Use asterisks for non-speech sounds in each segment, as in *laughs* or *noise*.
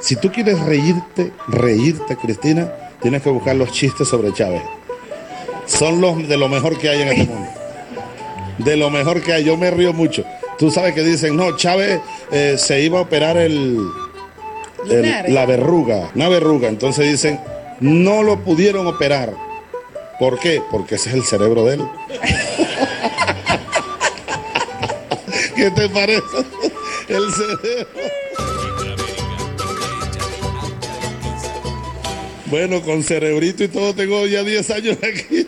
Si tú quieres reírte, reírte, Cristina, tienes que buscar los chistes sobre Chávez. Son los de lo mejor que hay en este mundo. De lo mejor que hay. Yo me río mucho. Tú sabes que dicen, no, Chávez eh, se iba a operar el, el- la verruga, una verruga. Entonces dicen, no lo pudieron operar. ¿Por qué? Porque ese es el cerebro de él. *laughs* *laughs* ¿Qué te parece? El cerebro. Bueno, con cerebrito y todo tengo ya 10 años aquí.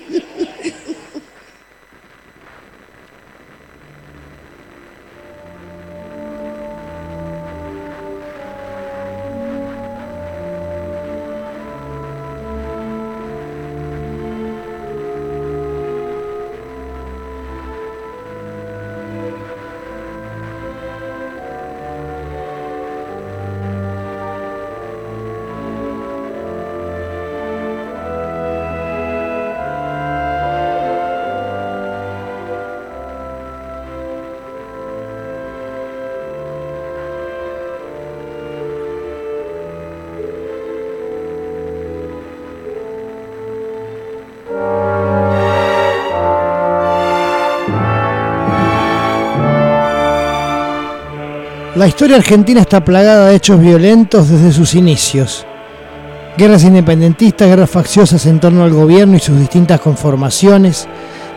La historia argentina está plagada de hechos violentos desde sus inicios. Guerras independentistas, guerras facciosas en torno al gobierno y sus distintas conformaciones,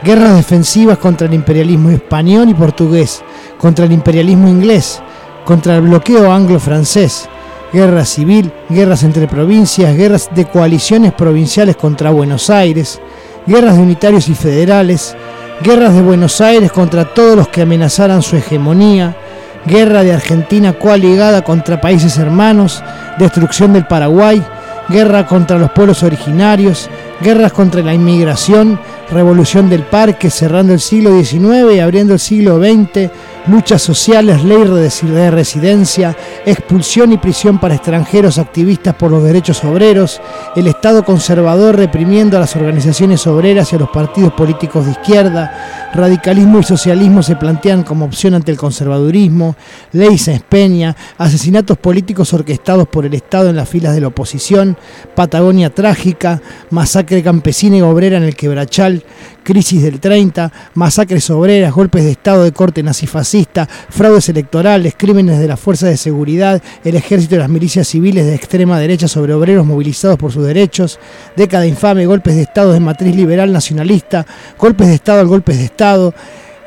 guerras defensivas contra el imperialismo español y portugués, contra el imperialismo inglés, contra el bloqueo anglo-francés, guerra civil, guerras entre provincias, guerras de coaliciones provinciales contra Buenos Aires, guerras de unitarios y federales, guerras de Buenos Aires contra todos los que amenazaran su hegemonía, guerra de Argentina coaligada contra países hermanos, destrucción del Paraguay, guerra contra los pueblos originarios, guerras contra la inmigración, revolución del parque cerrando el siglo XIX y abriendo el siglo XX, luchas sociales, ley de residencia, expulsión y prisión para extranjeros activistas por los derechos obreros, el Estado conservador reprimiendo a las organizaciones obreras y a los partidos políticos de izquierda, radicalismo y socialismo se plantean como opción ante el conservadurismo, ley Peña, asesinatos políticos orquestados por el Estado en las filas de la oposición, Patagonia trágica, masacre campesina y obrera en el Quebrachal, crisis del 30, masacres obreras, golpes de Estado de corte nazifascista, fraudes electorales, crímenes de las fuerzas de seguridad, el ejército y las milicias civiles de extrema derecha sobre obreros movilizados por sus derechos, década infame, golpes de Estado de matriz liberal nacionalista, golpes de Estado al golpes de Estado,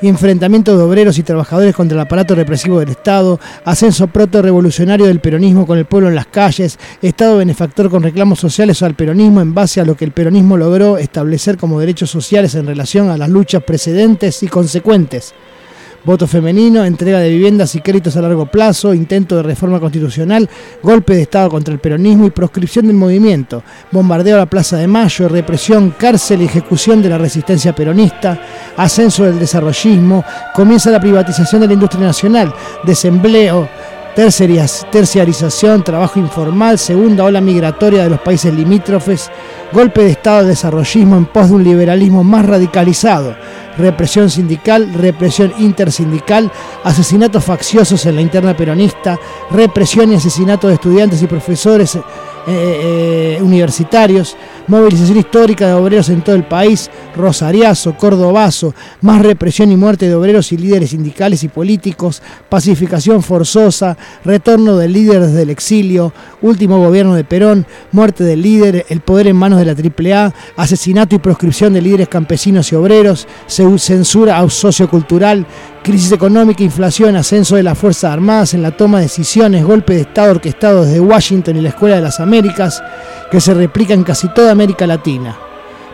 enfrentamiento de obreros y trabajadores contra el aparato represivo del Estado, ascenso proto-revolucionario del peronismo con el pueblo en las calles, Estado benefactor con reclamos sociales al peronismo en base a lo que el peronismo logró establecer como derechos sociales en relación a las luchas precedentes y consecuentes. Voto femenino, entrega de viviendas y créditos a largo plazo, intento de reforma constitucional, golpe de Estado contra el peronismo y proscripción del movimiento, bombardeo a la Plaza de Mayo, represión, cárcel y ejecución de la resistencia peronista, ascenso del desarrollismo, comienza la privatización de la industria nacional, desempleo, terciarización, trabajo informal, segunda ola migratoria de los países limítrofes, golpe de Estado de desarrollismo en pos de un liberalismo más radicalizado, represión sindical, represión intersindical, asesinatos facciosos en la interna peronista, represión y asesinato de estudiantes y profesores eh, eh, universitarios, movilización histórica de obreros en todo el país, rosariazo, cordobazo, más represión y muerte de obreros y líderes sindicales y políticos, pacificación forzosa, retorno de líderes del exilio, último gobierno de Perón, muerte del líder, el poder en manos de la AAA, asesinato y proscripción de líderes campesinos y obreros, censura sociocultural, crisis económica, inflación, ascenso de las Fuerzas Armadas en la toma de decisiones, golpe de Estado orquestado desde Washington y la Escuela de las Américas, que se replica en casi toda América Latina.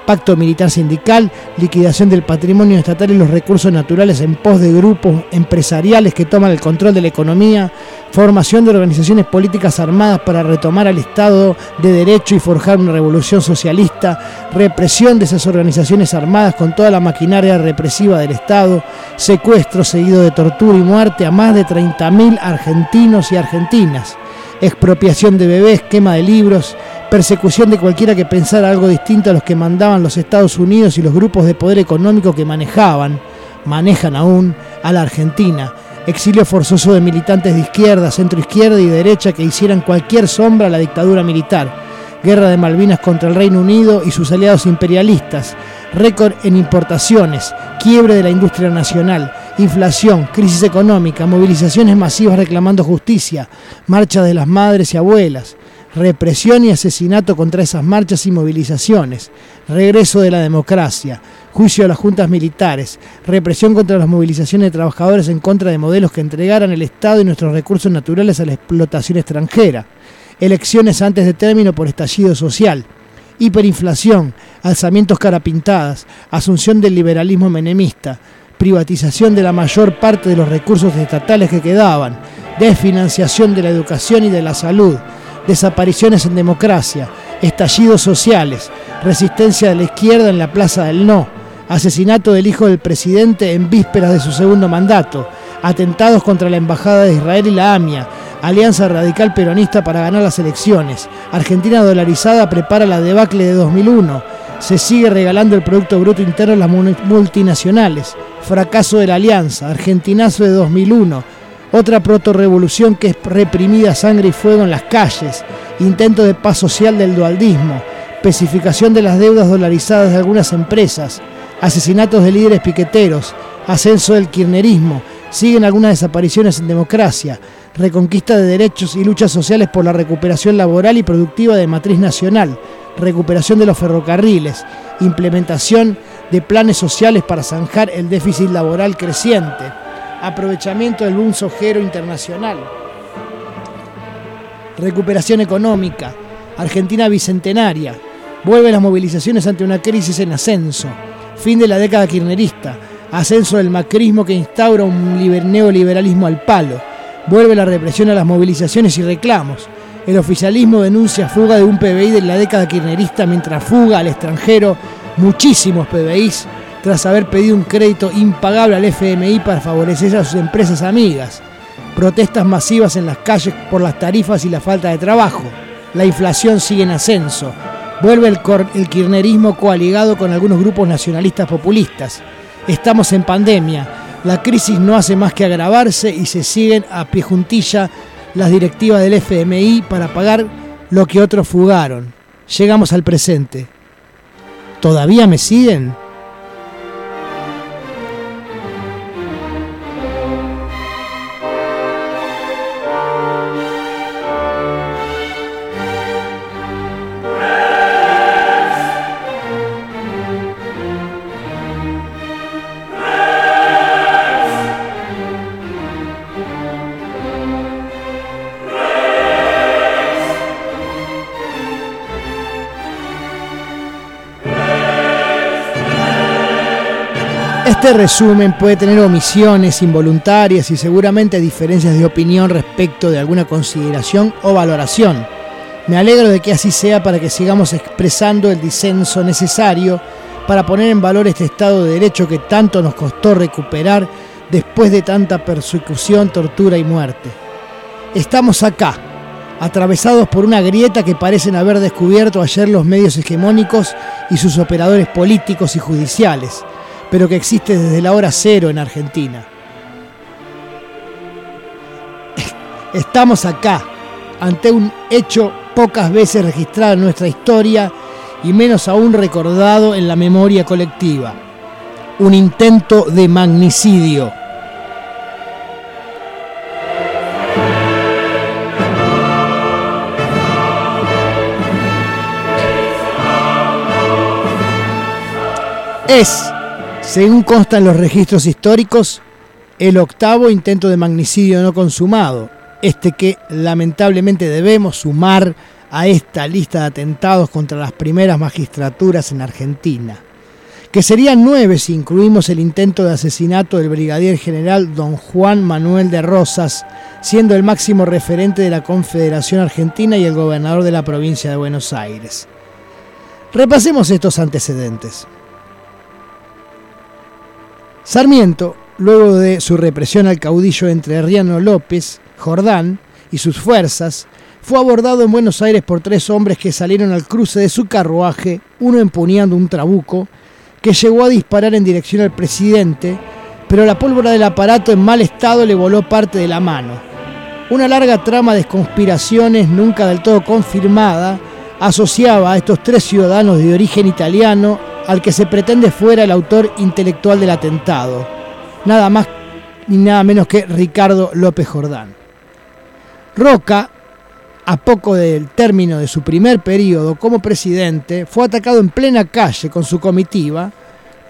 Pacto militar sindical, liquidación del patrimonio estatal y los recursos naturales en pos de grupos empresariales que toman el control de la economía, formación de organizaciones políticas armadas para retomar al Estado de Derecho y forjar una revolución socialista, represión de esas organizaciones armadas con toda la maquinaria represiva del Estado, secuestro seguido de tortura y muerte a más de 30.000 argentinos y argentinas, expropiación de bebés, quema de libros, persecución de cualquiera que pensara algo distinto a los que mandaban los Estados Unidos y los grupos de poder económico que manejaban, manejan aún, a la Argentina, exilio forzoso de militantes de izquierda, centroizquierda y derecha que hicieran cualquier sombra a la dictadura militar, guerra de Malvinas contra el Reino Unido y sus aliados imperialistas, récord en importaciones, quiebre de la industria nacional, inflación, crisis económica, movilizaciones masivas reclamando justicia, marcha de las madres y abuelas, represión y asesinato contra esas marchas y movilizaciones, regreso de la democracia, juicio a las juntas militares, represión contra las movilizaciones de trabajadores en contra de modelos que entregaran el Estado y nuestros recursos naturales a la explotación extranjera, elecciones antes de término por estallido social, hiperinflación, alzamientos carapintadas, asunción del liberalismo menemista, privatización de la mayor parte de los recursos estatales que quedaban, desfinanciación de la educación y de la salud, desapariciones en democracia, estallidos sociales, resistencia de la izquierda en la Plaza del No, asesinato del hijo del presidente en vísperas de su segundo mandato, atentados contra la Embajada de Israel y la AMIA, Alianza Radical Peronista para ganar las elecciones, Argentina dolarizada prepara la debacle de 2001, se sigue regalando el Producto Bruto Interno a las multinacionales, fracaso de la Alianza, Argentinazo de 2001, otra proto-revolución que es reprimida sangre y fuego en las calles, intento de paz social del dualdismo, especificación de las deudas dolarizadas de algunas empresas, asesinatos de líderes piqueteros, ascenso del kirchnerismo, siguen algunas desapariciones en democracia, reconquista de derechos y luchas sociales por la recuperación laboral y productiva de matriz nacional, recuperación de los ferrocarriles, implementación de planes sociales para zanjar el déficit laboral creciente, aprovechamiento del boom sojero internacional, recuperación económica, Argentina bicentenaria, vuelve las movilizaciones ante una crisis en ascenso, fin de la década kirchnerista, ascenso del macrismo que instaura un neoliberalismo al palo, vuelve la represión a las movilizaciones y reclamos, el oficialismo denuncia fuga de un PBI de la década kirchnerista mientras fuga al extranjero muchísimos PBIs tras haber pedido un crédito impagable al FMI para favorecer a sus empresas amigas. Protestas masivas en las calles por las tarifas y la falta de trabajo. La inflación sigue en ascenso. Vuelve el, el kirchnerismo coaligado con algunos grupos nacionalistas populistas. Estamos en pandemia. La crisis no hace más que agravarse y se siguen a pie juntilla las directivas del FMI para pagar lo que otros fugaron. Llegamos al presente. ¿Todavía me siguen? Este resumen puede tener omisiones involuntarias y seguramente diferencias de opinión respecto de alguna consideración o valoración. Me alegro de que así sea para que sigamos expresando el disenso necesario para poner en valor este Estado de Derecho que tanto nos costó recuperar después de tanta persecución, tortura y muerte. Estamos acá, atravesados por una grieta que parecen haber descubierto ayer los medios hegemónicos y sus operadores políticos y judiciales pero que existe desde la hora cero en Argentina. Estamos acá, ante un hecho pocas veces registrado en nuestra historia y menos aún recordado en la memoria colectiva. Un intento de magnicidio. Es según consta en los registros históricos, el octavo intento de magnicidio no consumado, este que lamentablemente debemos sumar a esta lista de atentados contra las primeras magistraturas en Argentina, que serían nueve si incluimos el intento de asesinato del brigadier general don Juan Manuel de Rosas, siendo el máximo referente de la Confederación Argentina y el gobernador de la provincia de Buenos Aires. Repasemos estos antecedentes. Sarmiento, luego de su represión al caudillo entrerriano López, Jordán y sus fuerzas, fue abordado en Buenos Aires por tres hombres que salieron al cruce de su carruaje, uno empuñando un trabuco, que llegó a disparar en dirección al presidente, pero la pólvora del aparato en mal estado le voló parte de la mano. Una larga trama de conspiraciones, nunca del todo confirmada, asociaba a estos tres ciudadanos de origen italiano al que se pretende fuera el autor intelectual del atentado, nada más ni nada menos que Ricardo López Jordán. Roca, a poco del término de su primer periodo como presidente, fue atacado en plena calle con su comitiva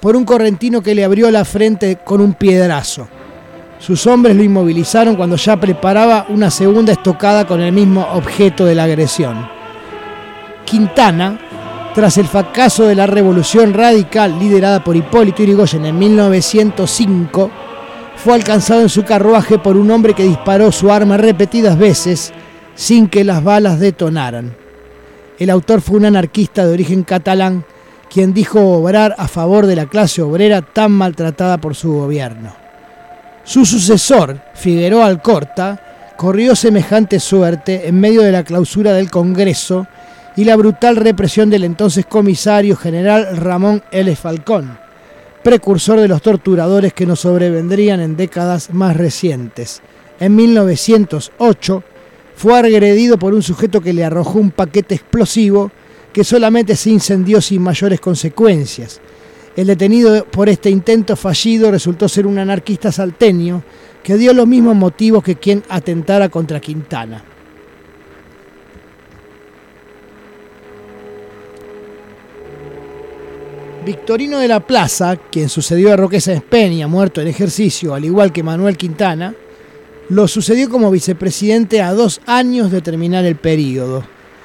por un correntino que le abrió la frente con un piedrazo. Sus hombres lo inmovilizaron cuando ya preparaba una segunda estocada con el mismo objeto de la agresión. Quintana, tras el fracaso de la revolución radical liderada por Hipólito Yrigoyen en 1905, fue alcanzado en su carruaje por un hombre que disparó su arma repetidas veces sin que las balas detonaran. El autor fue un anarquista de origen catalán quien dijo obrar a favor de la clase obrera tan maltratada por su gobierno. Su sucesor, Figueroa Alcorta, corrió semejante suerte en medio de la clausura del Congreso y la brutal represión del entonces comisario general Ramón L. Falcón, precursor de los torturadores que nos sobrevendrían en décadas más recientes. En 1908 fue agredido por un sujeto que le arrojó un paquete explosivo que solamente se incendió sin mayores consecuencias. El detenido por este intento fallido resultó ser un anarquista salteño que dio los mismos motivos que quien atentara contra Quintana. Victorino de la Plaza, quien sucedió a Roque Sáenz Peña, muerto en ejercicio, al igual que Manuel Quintana, lo sucedió como vicepresidente a dos años de terminar el periodo,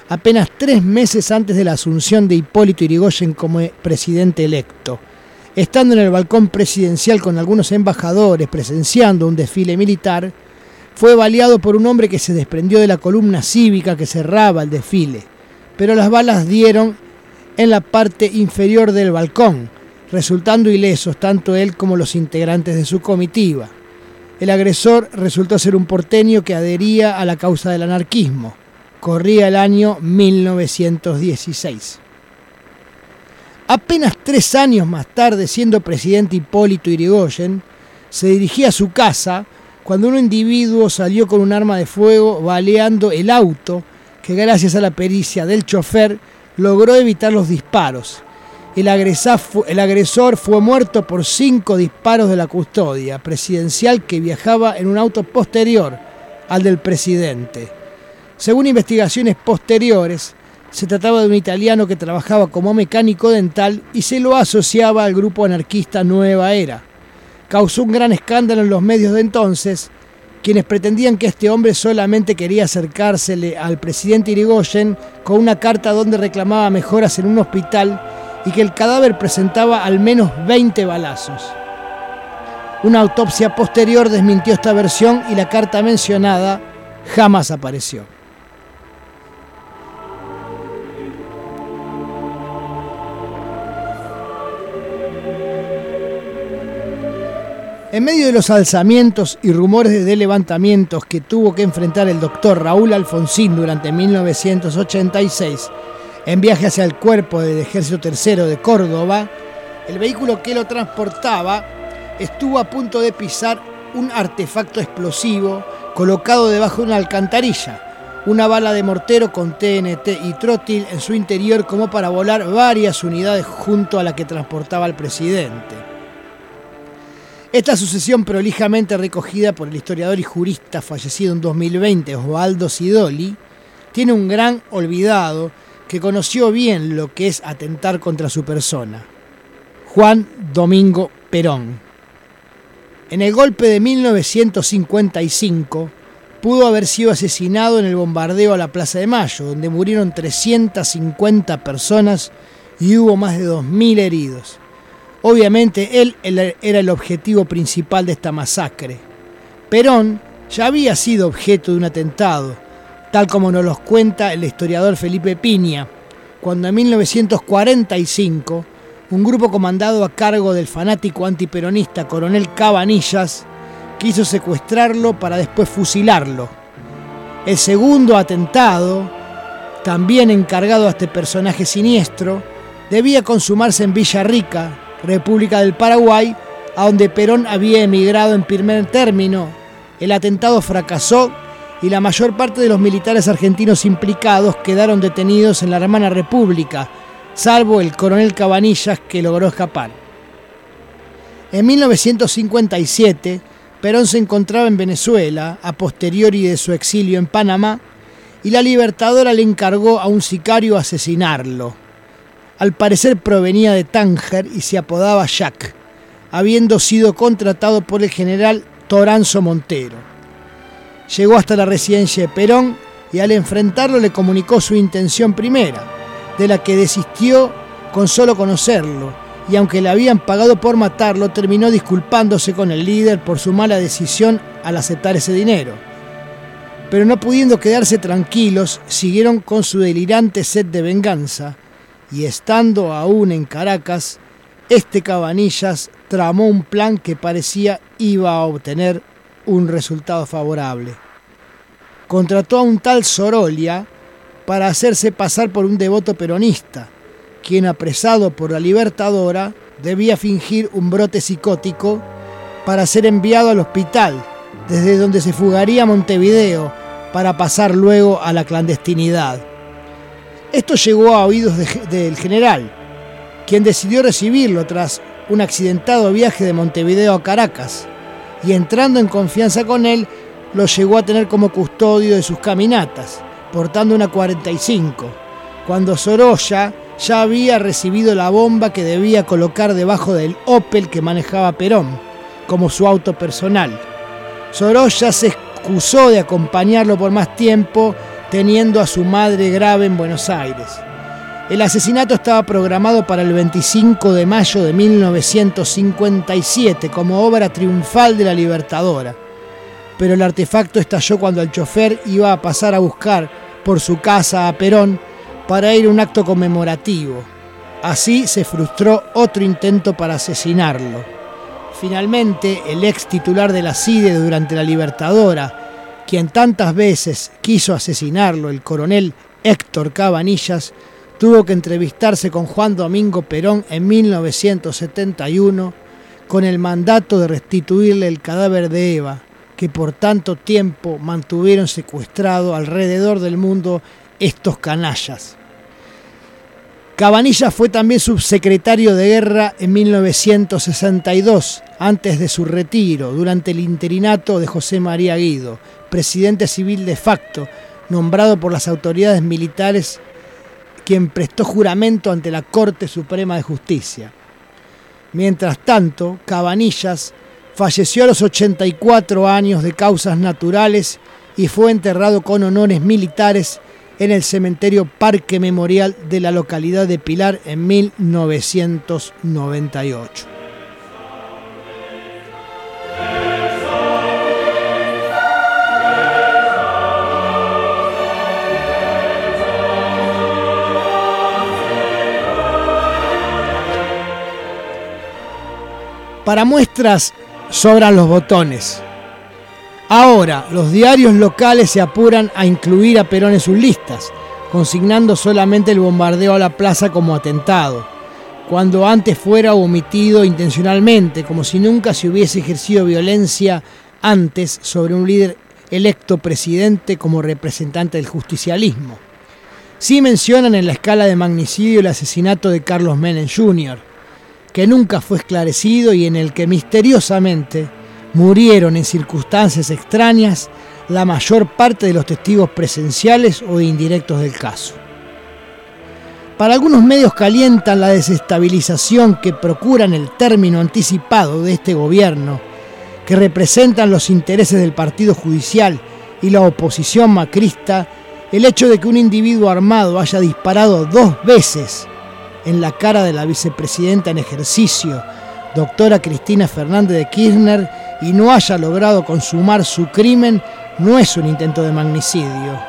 apenas tres meses antes de la asunción de Hipólito Irigoyen como presidente electo. Estando en el balcón presidencial con algunos embajadores presenciando un desfile militar, fue baleado por un hombre que se desprendió de la columna cívica que cerraba el desfile, pero las balas dieron en la parte inferior del balcón, resultando ilesos tanto él como los integrantes de su comitiva. El agresor resultó ser un porteño que adhería a la causa del anarquismo. Corría el año 1916. Apenas tres años más tarde, siendo presidente Hipólito Irigoyen, se dirigía a su casa cuando un individuo salió con un arma de fuego baleando el auto que gracias a la pericia del chofer logró evitar los disparos. El, agresor fue muerto por cinco disparos de la custodia presidencial que viajaba en un auto posterior al del presidente. Según investigaciones posteriores, se trataba de un italiano que trabajaba como mecánico dental y se lo asociaba al grupo anarquista Nueva Era. Causó un gran escándalo en los medios de entonces, quienes pretendían que este hombre solamente quería acercársele al presidente Irigoyen con una carta donde reclamaba mejoras en un hospital y que el cadáver presentaba al menos 20 balazos. Una autopsia posterior desmintió esta versión y la carta mencionada jamás apareció. En medio de los alzamientos y rumores de levantamientos que tuvo que enfrentar el doctor Raúl Alfonsín durante 1986, en viaje hacia el cuerpo del Ejército Tercero de Córdoba, el vehículo que lo transportaba estuvo a punto de pisar un artefacto explosivo colocado debajo de una alcantarilla, una bala de mortero con TNT y trótil en su interior como para volar varias unidades junto a la que transportaba al presidente. Esta sucesión prolijamente recogida por el historiador y jurista fallecido en 2020, Osvaldo Sidoli, tiene un gran olvidado que conoció bien lo que es atentar contra su persona, Juan Domingo Perón. En el golpe de 1955 pudo haber sido asesinado en el bombardeo a la Plaza de Mayo, donde murieron 350 personas y hubo más de 2.000 heridos. Obviamente él era el objetivo principal de esta masacre. Perón ya había sido objeto de un atentado, tal como nos los cuenta el historiador Felipe Piña, cuando en 1945 un grupo comandado a cargo del fanático antiperonista coronel Cabanillas quiso secuestrarlo para después fusilarlo. El segundo atentado, también encargado a este personaje siniestro, debía consumarse en Villarrica, República del Paraguay, a donde Perón había emigrado en primer término. El atentado fracasó y la mayor parte de los militares argentinos implicados quedaron detenidos en la hermana República, salvo el coronel Cabanillas que logró escapar. En 1957, Perón se encontraba en Venezuela, a posteriori de su exilio en Panamá, y la Libertadora le encargó a un sicario asesinarlo. Al parecer provenía de Tánger y se apodaba Jack, habiendo sido contratado por el general Toranzo Montero. Llegó hasta la residencia de Perón y al enfrentarlo le comunicó su intención primera, de la que desistió con solo conocerlo, y aunque le habían pagado por matarlo, terminó disculpándose con el líder por su mala decisión al aceptar ese dinero. Pero no pudiendo quedarse tranquilos, siguieron con su delirante sed de venganza, y estando aún en Caracas, este Cabanillas tramó un plan que parecía iba a obtener un resultado favorable. Contrató a un tal Sorolia para hacerse pasar por un devoto peronista, quien apresado por la Libertadora debía fingir un brote psicótico para ser enviado al hospital, desde donde se fugaría a Montevideo para pasar luego a la clandestinidad. Esto llegó a oídos del general, quien decidió recibirlo tras un accidentado viaje de Montevideo a Caracas, y entrando en confianza con él, lo llegó a tener como custodio de sus caminatas, portando una 45, cuando Sorolla ya había recibido la bomba que debía colocar debajo del Opel que manejaba Perón, como su auto personal. Sorolla se excusó de acompañarlo por más tiempo, teniendo a su madre grave en Buenos Aires. El asesinato estaba programado para el 25 de mayo de 1957 como obra triunfal de la Libertadora, pero el artefacto estalló cuando el chofer iba a pasar a buscar por su casa a Perón para ir a un acto conmemorativo. Así se frustró otro intento para asesinarlo. Finalmente, el ex titular de la CIDE durante la Libertadora, quien tantas veces quiso asesinarlo, el coronel Héctor Cabanillas, tuvo que entrevistarse con Juan Domingo Perón en 1971 con el mandato de restituirle el cadáver de Eva, que por tanto tiempo mantuvieron secuestrado alrededor del mundo estos canallas. Cabanilla fue también subsecretario de guerra en 1962, antes de su retiro, durante el interinato de José María Guido, presidente civil de facto, nombrado por las autoridades militares quien prestó juramento ante la Corte Suprema de Justicia. Mientras tanto, Cabanillas falleció a los 84 años de causas naturales y fue enterrado con honores militares en el cementerio Parque Memorial de la localidad de Pilar en 1998. Para muestras sobran los botones. Ahora, los diarios locales se apuran a incluir a Perón en sus listas, consignando solamente el bombardeo a la plaza como atentado, cuando antes fuera omitido intencionalmente, como si nunca se hubiese ejercido violencia antes sobre un líder electo presidente como representante del justicialismo. Sí mencionan en la escala de magnicidio el asesinato de Carlos Menem Jr., que nunca fue esclarecido y en el que misteriosamente murieron en circunstancias extrañas la mayor parte de los testigos presenciales o indirectos del caso. Para algunos medios calientan la desestabilización que procuran el término anticipado de este gobierno, que representan los intereses del Partido Judicial y la oposición macrista, el hecho de que un individuo armado haya disparado dos veces en la cara de la vicepresidenta en ejercicio, doctora Cristina Fernández de Kirchner, y no haya logrado consumar su crimen, no es un intento de magnicidio.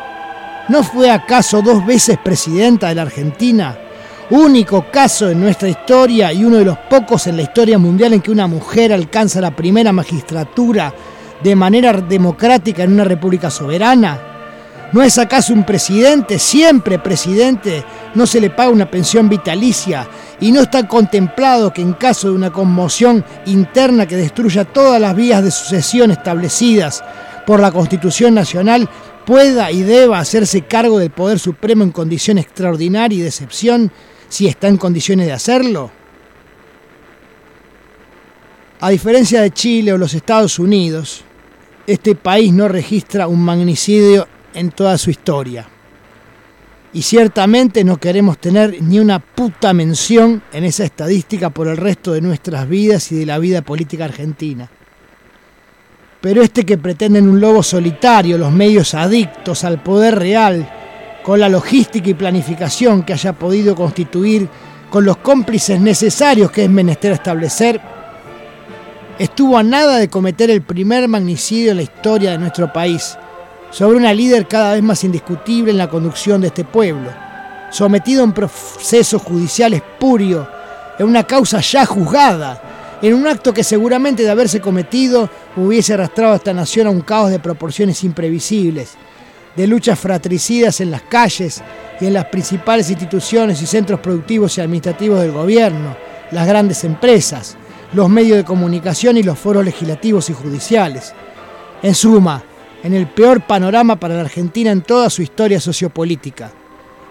¿No fue acaso dos veces presidenta de la Argentina? Único caso en nuestra historia y uno de los pocos en la historia mundial en que una mujer alcanza la primera magistratura de manera democrática en una república soberana. ¿No es acaso un presidente, siempre presidente, no se le paga una pensión vitalicia y no está contemplado que en caso de una conmoción interna que destruya todas las vías de sucesión establecidas por la Constitución Nacional, pueda y deba hacerse cargo del Poder Supremo en condición extraordinaria y de excepción si está en condiciones de hacerlo? A diferencia de Chile o los Estados Unidos, este país no registra un magnicidio en toda su historia. Y ciertamente no queremos tener ni una puta mención en esa estadística por el resto de nuestras vidas y de la vida política argentina. Pero este que pretenden un lobo solitario, los medios adictos al poder real, con la logística y planificación que haya podido constituir, con los cómplices necesarios que es menester establecer, estuvo a nada de cometer el primer magnicidio en la historia de nuestro país, sobre una líder cada vez más indiscutible en la conducción de este pueblo, sometido a un proceso judicial espurio, en una causa ya juzgada, en un acto que seguramente de haberse cometido hubiese arrastrado a esta nación a un caos de proporciones imprevisibles, de luchas fratricidas en las calles y en las principales instituciones y centros productivos y administrativos del gobierno, las grandes empresas, los medios de comunicación y los foros legislativos y judiciales. En suma, en el peor panorama para la Argentina en toda su historia sociopolítica.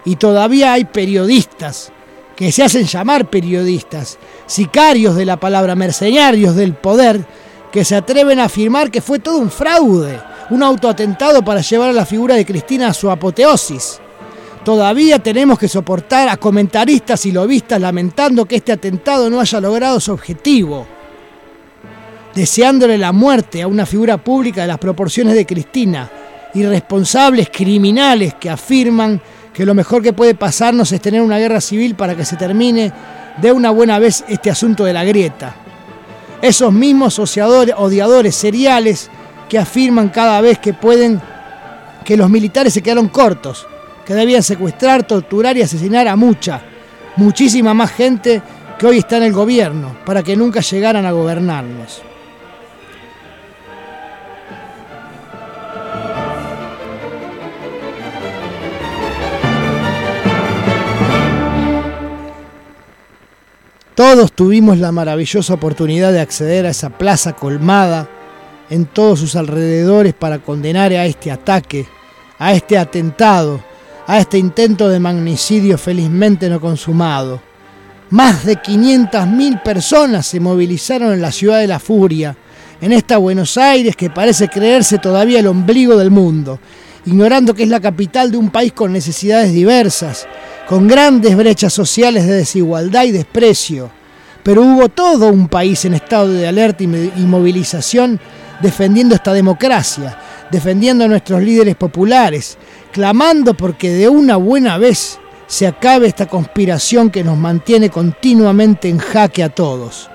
Y todavía hay periodistas que se hacen llamar periodistas, sicarios de la palabra, mercenarios del poder, que se atreven a afirmar que fue todo un fraude, un autoatentado para llevar a la figura de Cristina a su apoteosis. Todavía tenemos que soportar a comentaristas y lobistas lamentando que este atentado no haya logrado su objetivo, deseándole la muerte a una figura pública de las proporciones de Cristina, irresponsables criminales que afirman que lo mejor que puede pasarnos es tener una guerra civil para que se termine de una buena vez este asunto de la grieta. Esos mismos odiadores seriales que afirman cada vez que pueden que los militares se quedaron cortos, que debían secuestrar, torturar y asesinar a mucha, muchísima más gente que hoy está en el gobierno, para que nunca llegaran a gobernarnos. Todos tuvimos la maravillosa oportunidad de acceder a esa plaza colmada en todos sus alrededores para condenar a este ataque, a este atentado, a este intento de magnicidio felizmente no consumado. Más de 500.000 personas se movilizaron en la ciudad de la furia, en esta Buenos Aires que parece creerse todavía el ombligo del mundo, ignorando que es la capital de un país con necesidades diversas, con grandes brechas sociales de desigualdad y desprecio. Pero hubo todo un país en estado de alerta y movilización defendiendo esta democracia, defendiendo a nuestros líderes populares, clamando porque de una buena vez se acabe esta conspiración que nos mantiene continuamente en jaque a todos.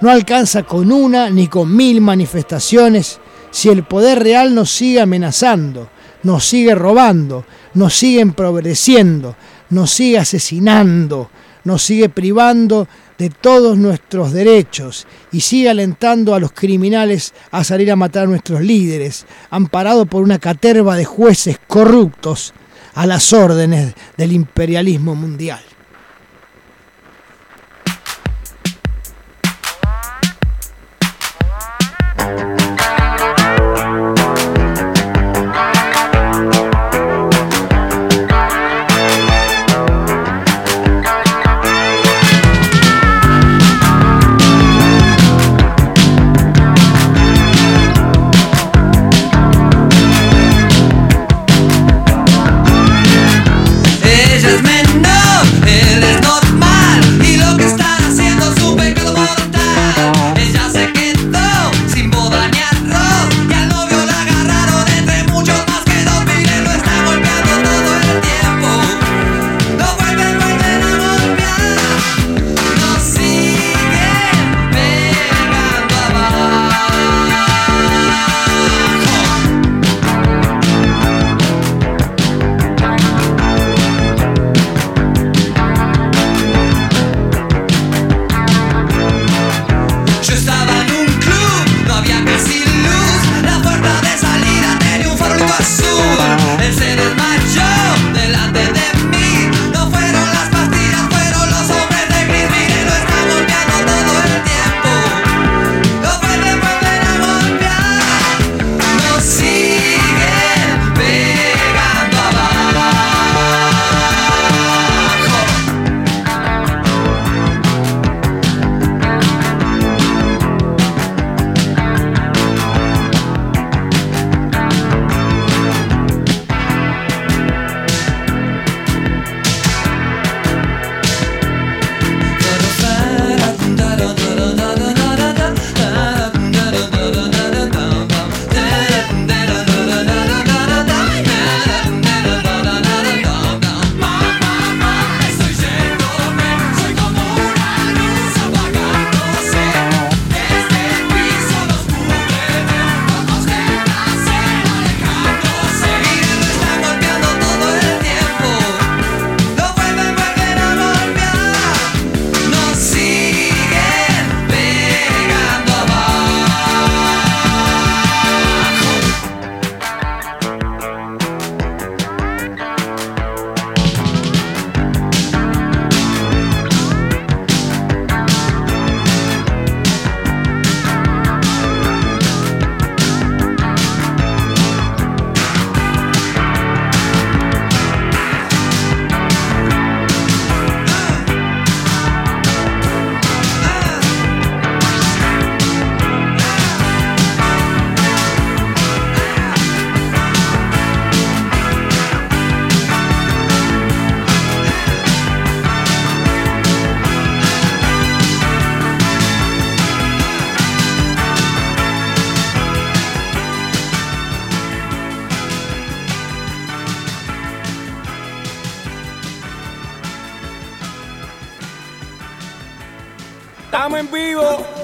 No alcanza con una ni con mil manifestaciones si el poder real nos sigue amenazando, nos sigue robando, nos sigue empobreciendo, nos sigue asesinando, nos sigue privando de todos nuestros derechos y sigue alentando a los criminales a salir a matar a nuestros líderes, amparado por una caterva de jueces corruptos a las órdenes del imperialismo mundial. Estamos en vivo.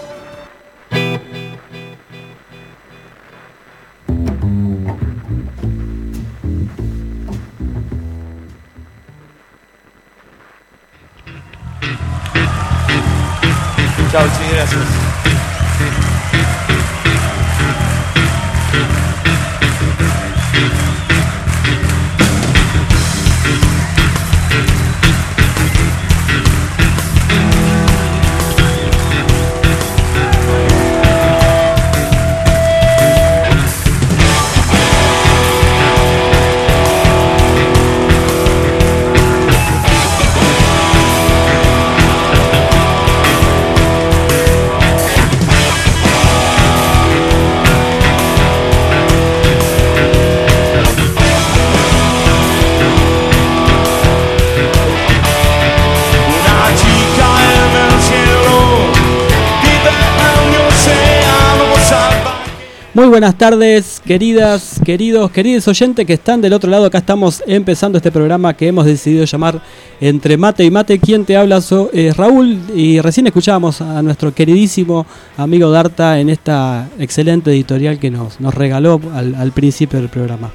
Buenas tardes, queridas, queridos, queridos oyentes que están del otro lado. Acá estamos empezando este programa que hemos decidido llamar Entre Mate y Mate. Quien te habla so- es Raúl y recién escuchábamos a nuestro queridísimo amigo Darta en esta excelente editorial que nos, nos regaló al, al principio del programa.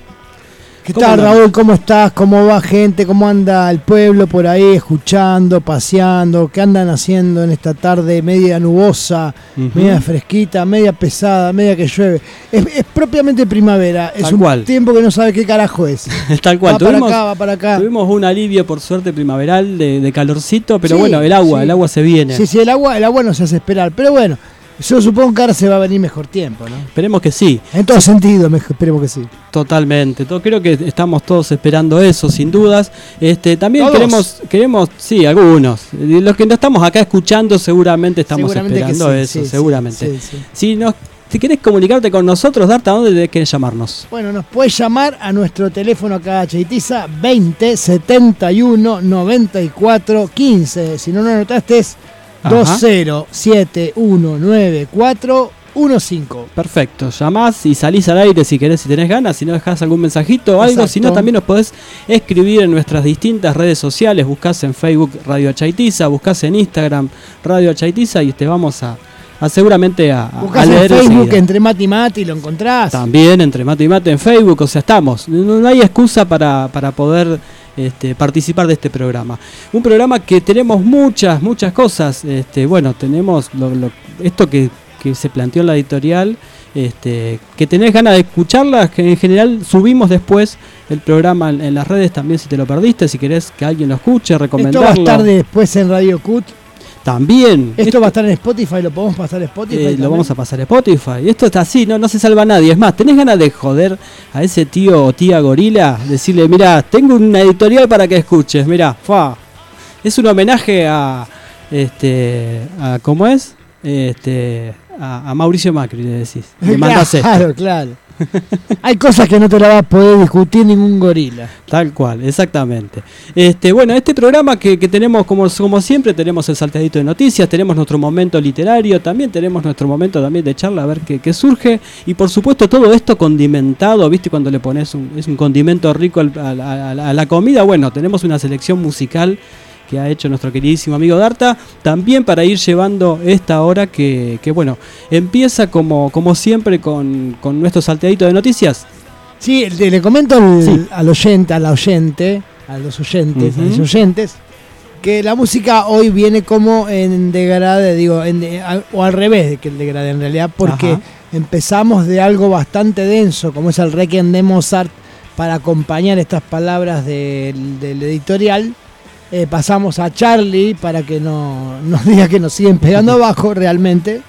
¿Qué ¿Cómo tal? Raúl? ¿Cómo estás? ¿Cómo va gente? ¿Cómo anda el pueblo por ahí escuchando, paseando? ¿Qué andan haciendo en esta tarde media nubosa, media fresquita, media pesada, media que llueve? Es, es propiamente primavera. Es Tal un cual. tiempo que no sabe qué carajo es. *laughs* Tal cual, va para tuvimos, acá, va para acá. tuvimos un alivio por suerte primaveral de, de calorcito, pero Sí, bueno, el agua, sí. el agua se viene. Sí, sí, el agua, el agua no se hace esperar. Pero bueno, yo supongo que ahora se va a venir mejor tiempo, ¿no? Esperemos que sí. En todo sentido, esperemos que sí. Totalmente, to- creo que estamos todos esperando eso, sin dudas. Este, también Todos. queremos, queremos, sí, algunos. Los que no estamos acá escuchando, seguramente estamos Seguramente esperando sí, eso, sí, seguramente. sí. Si nos, si querés comunicarte con nosotros, Darta, ¿a dónde querés llamarnos? Bueno, nos puedes llamar a nuestro teléfono acá Chaitiza 20 71 94 15. Si no lo anotaste es Ajá. 20719415. Perfecto, llamás y salís al aire si querés, si tenés ganas, si no dejás algún mensajito o algo, si no también nos podés escribir en nuestras distintas redes sociales, buscás en Facebook Radio Chaitiza, buscás en Instagram Radio Chaitiza y te vamos a, a seguramente a, a Buscás en leer Facebook enseguida. entre Mati y Mati y lo encontrás. También entre mate y mate en Facebook, o sea, estamos. No, no hay excusa para, para poder este, participar de este programa. Un programa que tenemos muchas, muchas cosas. Este, bueno, tenemos lo- lo- esto que, que se planteó en la editorial, este, que tenés ganas de escucharla, que en general subimos después el programa en, en las redes también si te lo perdiste, si querés que alguien lo escuche, Esto recomendarlo. va a estar después en Radio Cut. También. Esto va a estar en Spotify, lo podemos pasar a Spotify. Eh, lo vamos a pasar a Spotify. Esto está así, no, no se salva nadie. Es más, ¿tenés ganas de joder a ese tío o tía gorila? Decirle, mira, tengo una editorial para que escuches, mira, fa. Es un homenaje a este a ¿cómo es? Este a, a Mauricio Macri le decís. Le. *laughs* Claro, claro. *laughs* Hay cosas que no te la va a poder discutir ningún gorila. Tal cual, exactamente. Este, bueno, este programa que, tenemos, como, como siempre, tenemos el salteadito de noticias, tenemos nuestro momento literario, también tenemos nuestro momento también de charla a ver qué, qué surge. Y por supuesto, todo esto condimentado, ¿viste? Cuando le pones un, es un condimento rico al- a la comida. Bueno, tenemos una selección musical que ha hecho nuestro queridísimo amigo Darta, también para ir llevando esta hora que, que bueno, empieza como, como siempre con, con nuestro salteadito de noticias. Sí, le, le comento al, Sí. al oyente, a la oyente, a los oyentes, a Ujú. los oyentes, que la música hoy viene como en degrade, digo, en de- a- o al revés de que el degrade en realidad, porque Ajá. empezamos de algo bastante denso, como es el Requiem de Mozart, para acompañar estas palabras del, del editorial. Eh, pasamos a Charlie para que no nos *laughs* diga que nos siguen pegando abajo realmente.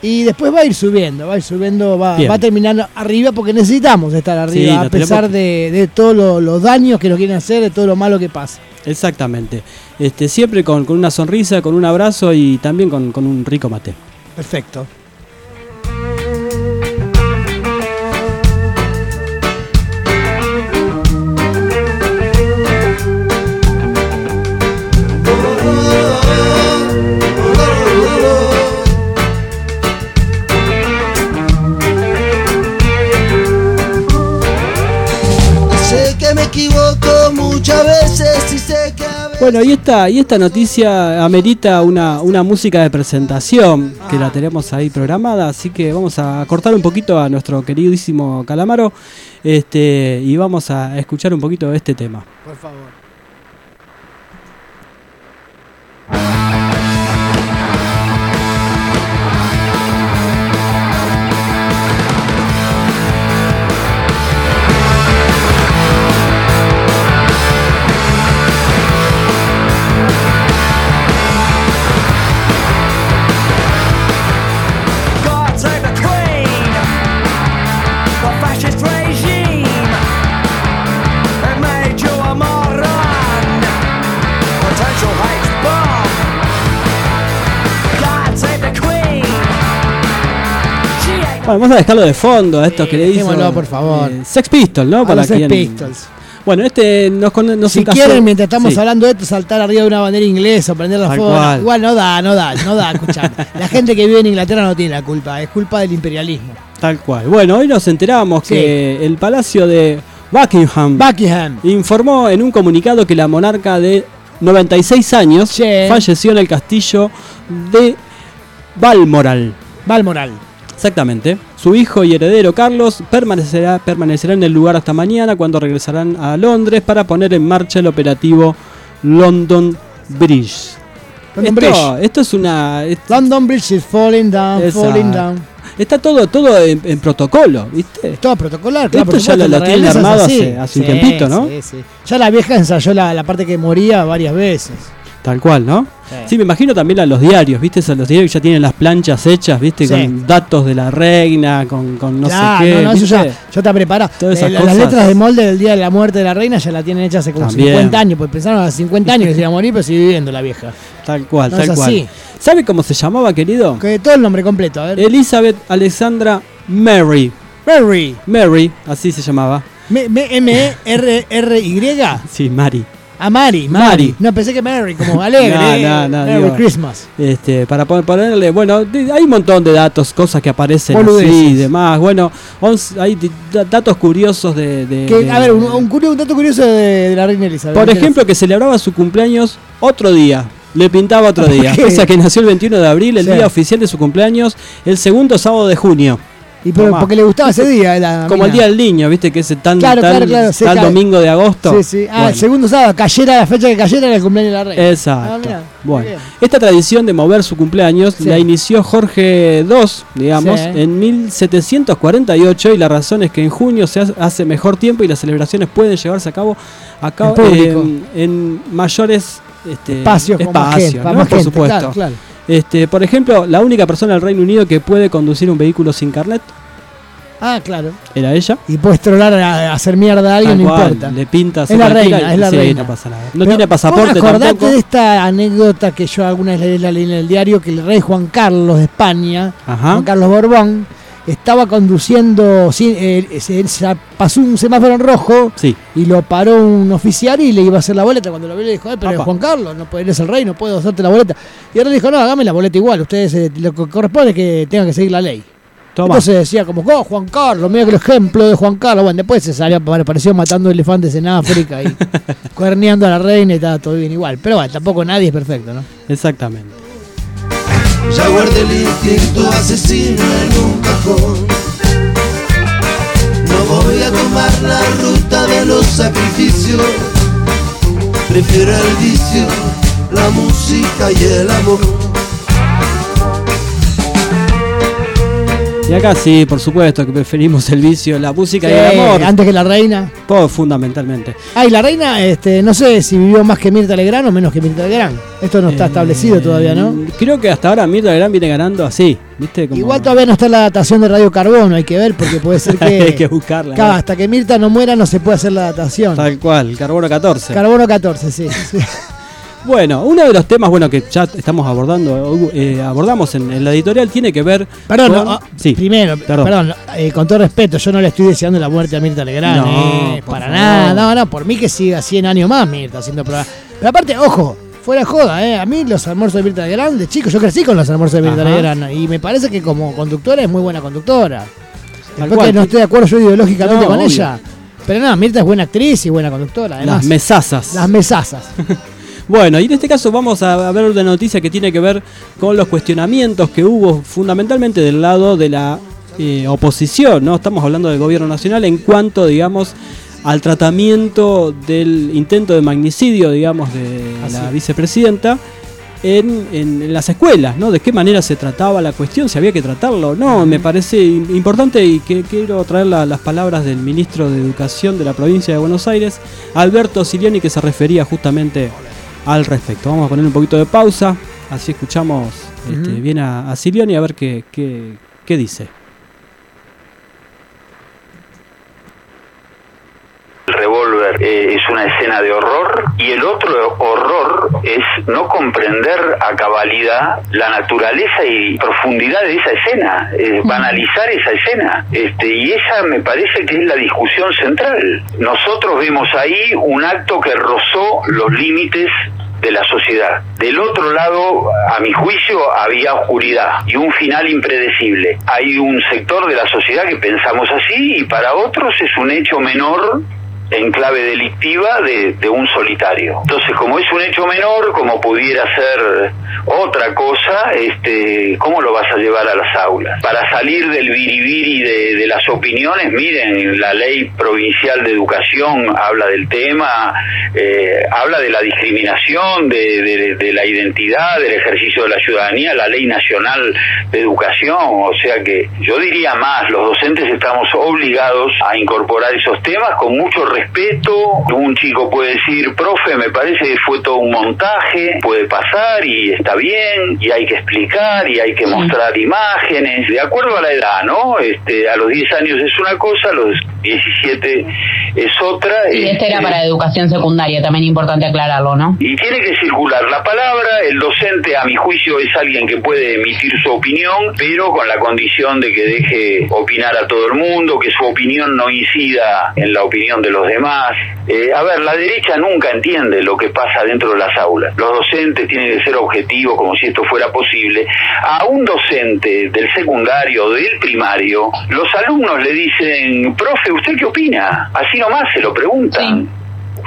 Y después va a ir subiendo, va a ir subiendo, va, va a terminar arriba porque necesitamos estar arriba, Sí, a pesar tenemos- de, de todos lo- los daños que nos quieren hacer, de todo lo malo que pasa. Exactamente. Este, siempre con, con una sonrisa, con un abrazo y también con, con un rico mate. Perfecto. Muchas veces y sé que a veces... Bueno, y esta, y esta noticia amerita una, una música de presentación que la tenemos ahí programada, así que vamos a cortar un poquito a nuestro queridísimo Calamaro este, y vamos a escuchar un poquito de este tema. Por favor. Bueno, vamos a dejarlo de fondo a esto Sí, que le dejémoslo, por favor. eh, Sex Pistol, ¿no? A los Sex Pistols. Bueno, este nos, nos Si encasó- quieren, mientras estamos Sí. hablando de esto, saltar arriba de una bandera inglesa o prender la fuego. Igual no da, no da, no da, escuchá. *laughs* La gente que vive en Inglaterra no tiene la culpa, es culpa del imperialismo. Tal cual. Bueno, hoy nos enteramos Sí. que el Palacio de Buckingham Buckingham. informó en un comunicado que la monarca de 96 años Sí. falleció en el castillo de Balmoral. Balmoral. Exactamente. Su hijo y heredero Carlos permanecerá, permanecerá en el lugar hasta mañana cuando regresarán a Londres para poner en marcha el operativo London Bridge. London esto, Bridge. esto es una... es- London Bridge is falling down, falling down. está todo, todo en, en protocolo, ¿viste? Todo protocolar, Esto claro. por ya lo- lo tienen armado hace- hace un tiempito, ¿no? Sí, sí. Ya la vieja ensayó la, la parte que moría varias veces. Tal cual, ¿no? Sí. Me imagino también a los diarios, ¿viste? A los diarios que ya tienen las planchas hechas, ¿viste? Sí. Con datos de la reina, con, con no sé qué. no, no, eso ya, ya está preparado. Todas esas Eh, las cosas. letras de molde del día de la muerte de la reina ya la tienen hecha hace como También. 50 años, pues pensaron a 50 años que se iba a morir, pero sigue viviendo la vieja. Tal cual, No tal cual. así. ¿Sabe cómo se llamaba, querido? Que todo el nombre completo, a ver. Elizabeth Alexandra Mary. Mary. Mary, así se llamaba. M-E-R-R-Y. Sí, Mary. A Mari, Mari. Mari. No, pensé que Mary, como *laughs* alegre. No, no, no, Merry digo- Christmas. Este, para pon- ponerle, bueno, hay un montón de datos, cosas que aparecen Boludeces. así y demás. Bueno, hay datos curiosos de. de- Que, de- a ver, un, un curio- un dato curioso de, de la reina Elizabeth. Por ejemplo, que celebraba su cumpleaños otro día. Le pintaba otro ¿Por día. Pese a que nació el 21 de abril, el Sí. día oficial de su cumpleaños, el segundo sábado de junio. Y pero porque le gustaba ese día. la Como el día del niño, ¿viste? Que es tan, Claro, tal, claro, claro, sí, domingo de agosto. Sí, sí. Ah, el segundo sábado, cayera la fecha que cayera era el cumpleaños de la reina. Exacto. Ah, bueno, esta tradición de mover su cumpleaños Sí. la inició Jorge II, digamos, Sí. en 1748 y la razón es que en junio se hace- mejor tiempo y las celebraciones pueden llevarse a cabo, a cabo En en, mayores este, Espacios, espacios, por supuesto. Este, por ejemplo, la única persona del Reino Unido que puede conducir un vehículo sin carnet Ah, claro. era ella. Y puedes trolar a, a hacer mierda a alguien, no importa. Le pintas Es la reina, es la sí, reina. no pasa nada. No Pero, tiene pasaporte ¿vos acordate tampoco. de esta anécdota que yo alguna vez leí, la leí en el diario? Que el rey Juan Carlos de España, Ajá. Juan Carlos Borbón, estaba conduciendo, sí, eh, se, se pasó un semáforo en rojo Sí. y lo paró un oficial y le iba a hacer la boleta. Cuando lo vio le dijo, "Eh, pero. Juan Carlos, no puede, eres el rey, no puedo hacerte la boleta. Y le dijo, no, hágame la boleta igual, ustedes eh, lo que corresponde es que tengan que seguir la ley. Toma. Entonces decía como, oh, Juan Carlos, mira que el ejemplo de Juan Carlos. Bueno, después se salió, apareció matando elefantes en África y *laughs* cuerneando a la reina y estaba todo bien igual. Pero bueno, tampoco nadie es perfecto, ¿no? Exactamente. Ya guardé el instinto asesino en un cajón. No voy a tomar la ruta de los sacrificios. Prefiero el vicio, la música y el amor. Y acá sí, por supuesto que preferimos el vicio, la música y el amor. Antes que la reina. Todo fundamentalmente. Ah, y la reina, este, no sé si vivió más que Mirta Legrand o menos que Mirta Legrand. Esto no está Eh, establecido todavía, ¿no? Creo que hasta ahora Mirta Legrand viene ganando así, ¿viste? Como- Igual todavía no está la datación de Radio Carbono, hay que ver, porque puede ser *laughs* que. Hay que buscarla. Hasta que Mirta no muera no se puede hacer la datación. Tal cual, carbono 14. Carbono 14, sí. sí. *laughs* bueno, uno de los temas bueno que ya estamos abordando, eh, abordamos en, en la editorial tiene que ver Perdón, con- no, ah, sí, primero, perdón. perdón, eh, con todo respeto, yo no le estoy deseando la muerte a Mirta Legrand, No, eh, para favor. nada, no, no, por mí que siga 100 años más Mirta haciendo programas. Pero aparte, ojo, fuera joda, eh, a mí los almuerzos de Mirta Legrand, de chico, yo crecí con los almuerzos de Mirta. Legrand y me parece que como conductora es muy buena conductora. Tal Después cual. que no estoy de acuerdo yo ideológicamente No, con obvio. ella. Pero no, Mirta es buena actriz y buena conductora, además. las mesazas. Las mesazas. *laughs* Bueno, y en este caso vamos a ver una noticia que tiene que ver con los cuestionamientos que hubo fundamentalmente del lado de la eh, oposición, ¿no? Estamos hablando del gobierno nacional en cuanto, digamos, al tratamiento del intento de magnicidio, digamos, de la vicepresidenta en, en- en las escuelas, ¿no? De qué manera se trataba la cuestión, si había que tratarlo no. Me parece im- importante y que quiero traer la- las palabras del ministro de Educación de la provincia de Buenos Aires, Alberto Silioni, que se refería justamente al respecto. Vamos a poner un poquito de pausa, así escuchamos este, Ujú. bien a, a Silioni a ver qué, qué, qué dice. El eh, es una escena de horror y el otro horror es no comprender a cabalidad la naturaleza y profundidad de esa escena, eh, banalizar esa escena. Este, y esa me parece que es la discusión central. Nosotros vemos ahí un acto que rozó los límites de la sociedad. Del otro lado, a mi juicio, había oscuridad y un final impredecible. Hay un sector de la sociedad que pensamos así y para otros es un hecho menor en clave delictiva de, un solitario. Entonces, como es un hecho menor, como pudiera ser otra cosa, este, ¿cómo lo vas a llevar a las aulas? Para salir del biribiri de, de las opiniones, miren, la ley provincial de educación habla del tema, eh, habla de la discriminación, de, de- de la identidad, del ejercicio de la ciudadanía, la ley nacional de educación, o sea que yo diría más, los docentes estamos obligados a incorporar esos temas con mucho respeto. Un chico puede decir, profe, me parece que fue todo un montaje, puede pasar y está bien, y hay que explicar y hay que mostrar imágenes, de acuerdo a la edad, ¿no? Este, a los 10 años es una cosa, a los 17 es otra. Y este era este, para educación secundaria, también importante aclararlo, ¿no? y tiene que circular la palabra, el docente a mi juicio es alguien que puede emitir su opinión, pero con la condición de que deje opinar a todo el mundo, que su opinión no incida en la opinión de los demás. Eh, a ver, la derecha nunca entiende lo que pasa dentro de las aulas. Los docentes tienen que ser objetivos como si esto fuera posible. A un docente del secundario o del primario, los alumnos le dicen, profe, ¿usted qué opina? Así nomás se lo preguntan.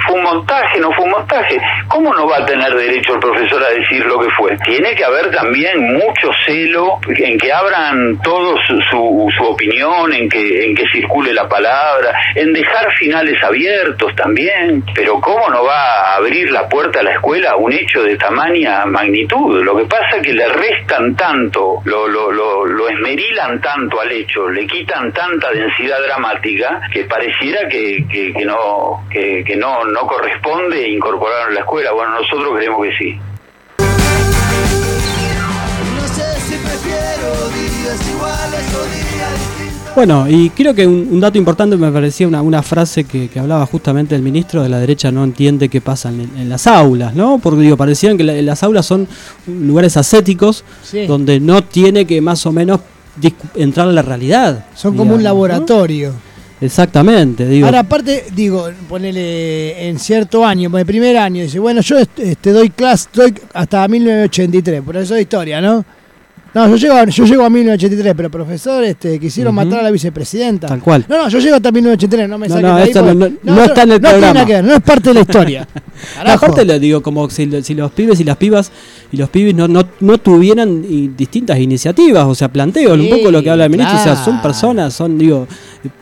¿Fue un montaje? ¿No fue un montaje? ¿Cómo no va a tener derecho el profesor a decir lo que fue? Tiene que haber también mucho celo en que abran todos su, su, su opinión, en que, en que circule la palabra, en dejar finales abiertos también. Pero ¿cómo no va a abrir la puerta a la escuela un hecho de tamaña magnitud? Lo que pasa es que le restan tanto, lo, lo, lo, lo esmerilan tanto al hecho, le quitan tanta densidad dramática que pareciera que, que, no, que no, no corresponde incorporarlo en la escuela. Bueno, nosotros creemos que sí. No sé si prefiero días iguales o días distintos. Bueno, y creo que un, un dato importante me parecía una, una frase que, que hablaba justamente el ministro de la derecha no entiende qué pasa en, en las aulas, ¿no? Porque digo, parecían que la- las aulas son lugares ascéticos Sí. donde no tiene que más o menos discu- entrar a la realidad. Son como un ¿no? Exactamente, digo. Ahora, aparte, digo, ponele en cierto año, en el primer año, dice, bueno, yo este, doy clase, doy hasta 1983, profesor de historia, ¿no? No, yo llego, a- yo llego a 1983, pero profesor, este, quisieron Ujú. matar a la vicepresidenta. Tal cual. No, no, yo llego hasta 1983, no me No, no, de ahí esto porque- no- no- no está en el no tiene programa. nada que ver, no es parte de la historia. *laughs* No, aparte le digo, como si, lo- si los pibes y las pibas y los pibes no, no, no tuvieran distintas iniciativas, o sea, planteo un Sí, poco lo que habla el ministro, o sea, son personas, son, digo,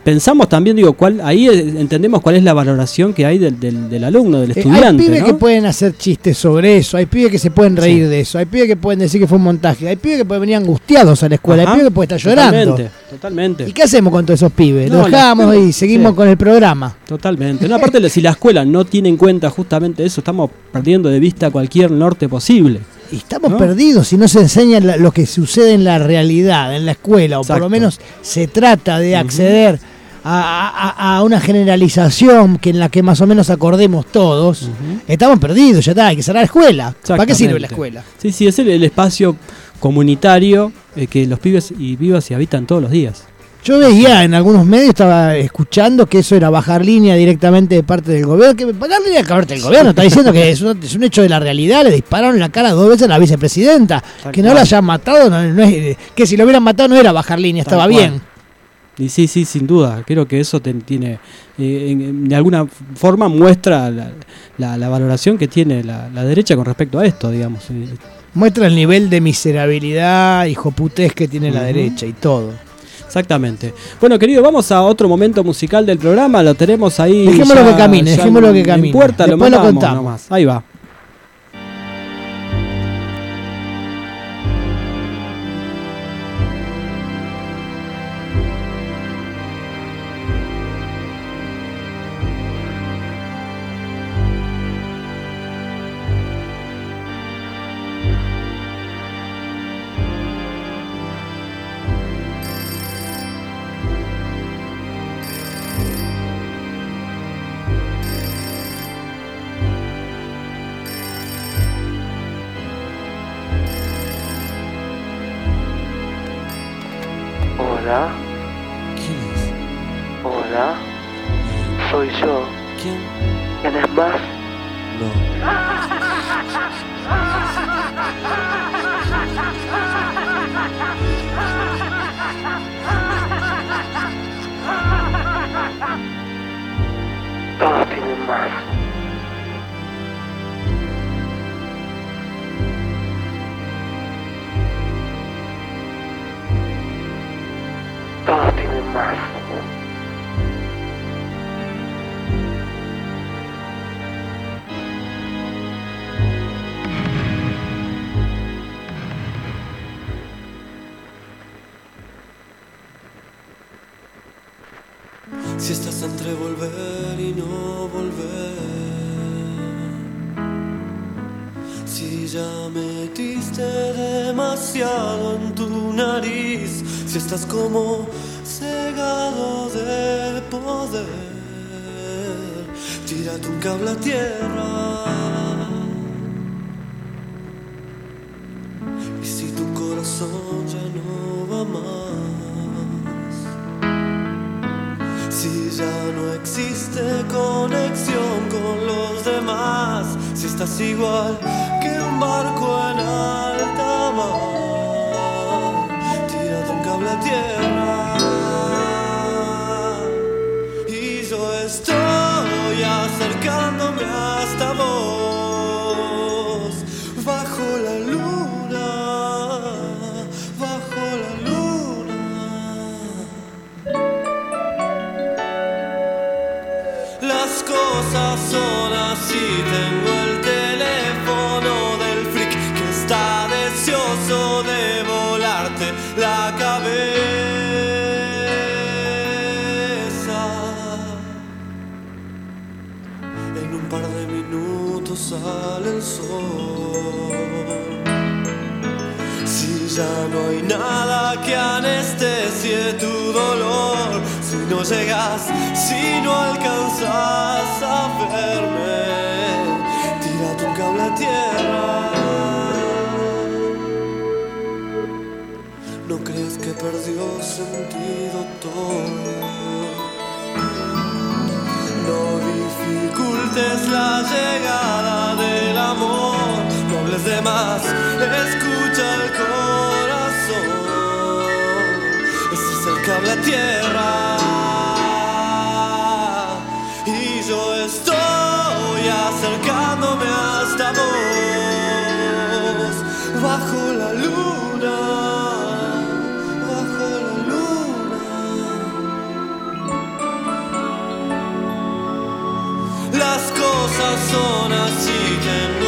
pensamos también, digo, cuál, ahí entendemos cuál es la valoración que hay del, del, del alumno, del Eh, estudiante. hay pibes ¿no? que pueden hacer chistes sobre eso, hay pibes que se pueden reír de eso, hay pibes que pueden decir que fue un montaje, hay pibes que pueden venir angustiados a la escuela, Ajá, hay pibes que pueden estar llorando. Totalmente, totalmente. ¿Y qué hacemos con todos esos pibes? No, Los dejamos y seguimos sí. con el programa. Totalmente. No, aparte, si la escuela no tiene en cuenta justamente eso, estamos perdiendo de vista cualquier norte posible. Y estamos ¿No? perdidos si no se enseña lo que sucede en la realidad, en la escuela, o por lo menos se trata de acceder a, a- a una generalización que en la que más o menos acordemos todos. Estamos perdidos, ya está, hay que cerrar la escuela. ¿Para qué sirve la escuela? Sí, sí, es el, el espacio comunitario eh, que los pibes y vivas y habitan todos los días. Yo veía en algunos medios, estaba escuchando que eso era bajar línea directamente de parte del gobierno. Que bajar línea de parte del gobierno está diciendo que es un, es un hecho de la realidad. Le dispararon en la cara dos veces a la vicepresidenta. Tal que no cual. la hayan matado, no, no es- que si lo hubieran matado no era bajar línea, estaba bien. Y sí, sí, sin duda. Creo que eso te- tiene, eh, de alguna forma muestra la, la- la valoración que tiene la, la derecha con respecto a esto, digamos. Muestra el nivel de miserabilidad y joputez que tiene la derecha y todo. Exactamente. Bueno, querido, vamos a otro momento musical del programa. Lo tenemos ahí. Dejémoslo ya- que camine, dejémoslo en- que en camine. puerta, lo Después lo mandamos contamos. nomás. Ahí va. Si estás entre volver y no volver. Si ya metiste demasiado en tu nariz. Si estás como poder. Tírate un cable a tierra. Y si tu corazón ya no va más. Si ya no existe conexión con los demás, si estás igual que un barco en alta mar, tírate un cable a tierra. Ya no hay nada que anestesie tu dolor, si no llegas, si no alcanzas a verme, tírate un cable a tierra. No creas que perdió sentido todo. No dificultes la llegada del amor, no hables de más, escucha el corazón. Ese es el cable a tierra. Y yo estoy acercándome hasta vos, bajo la luna, bajo la luna. Las cosas son así, tengo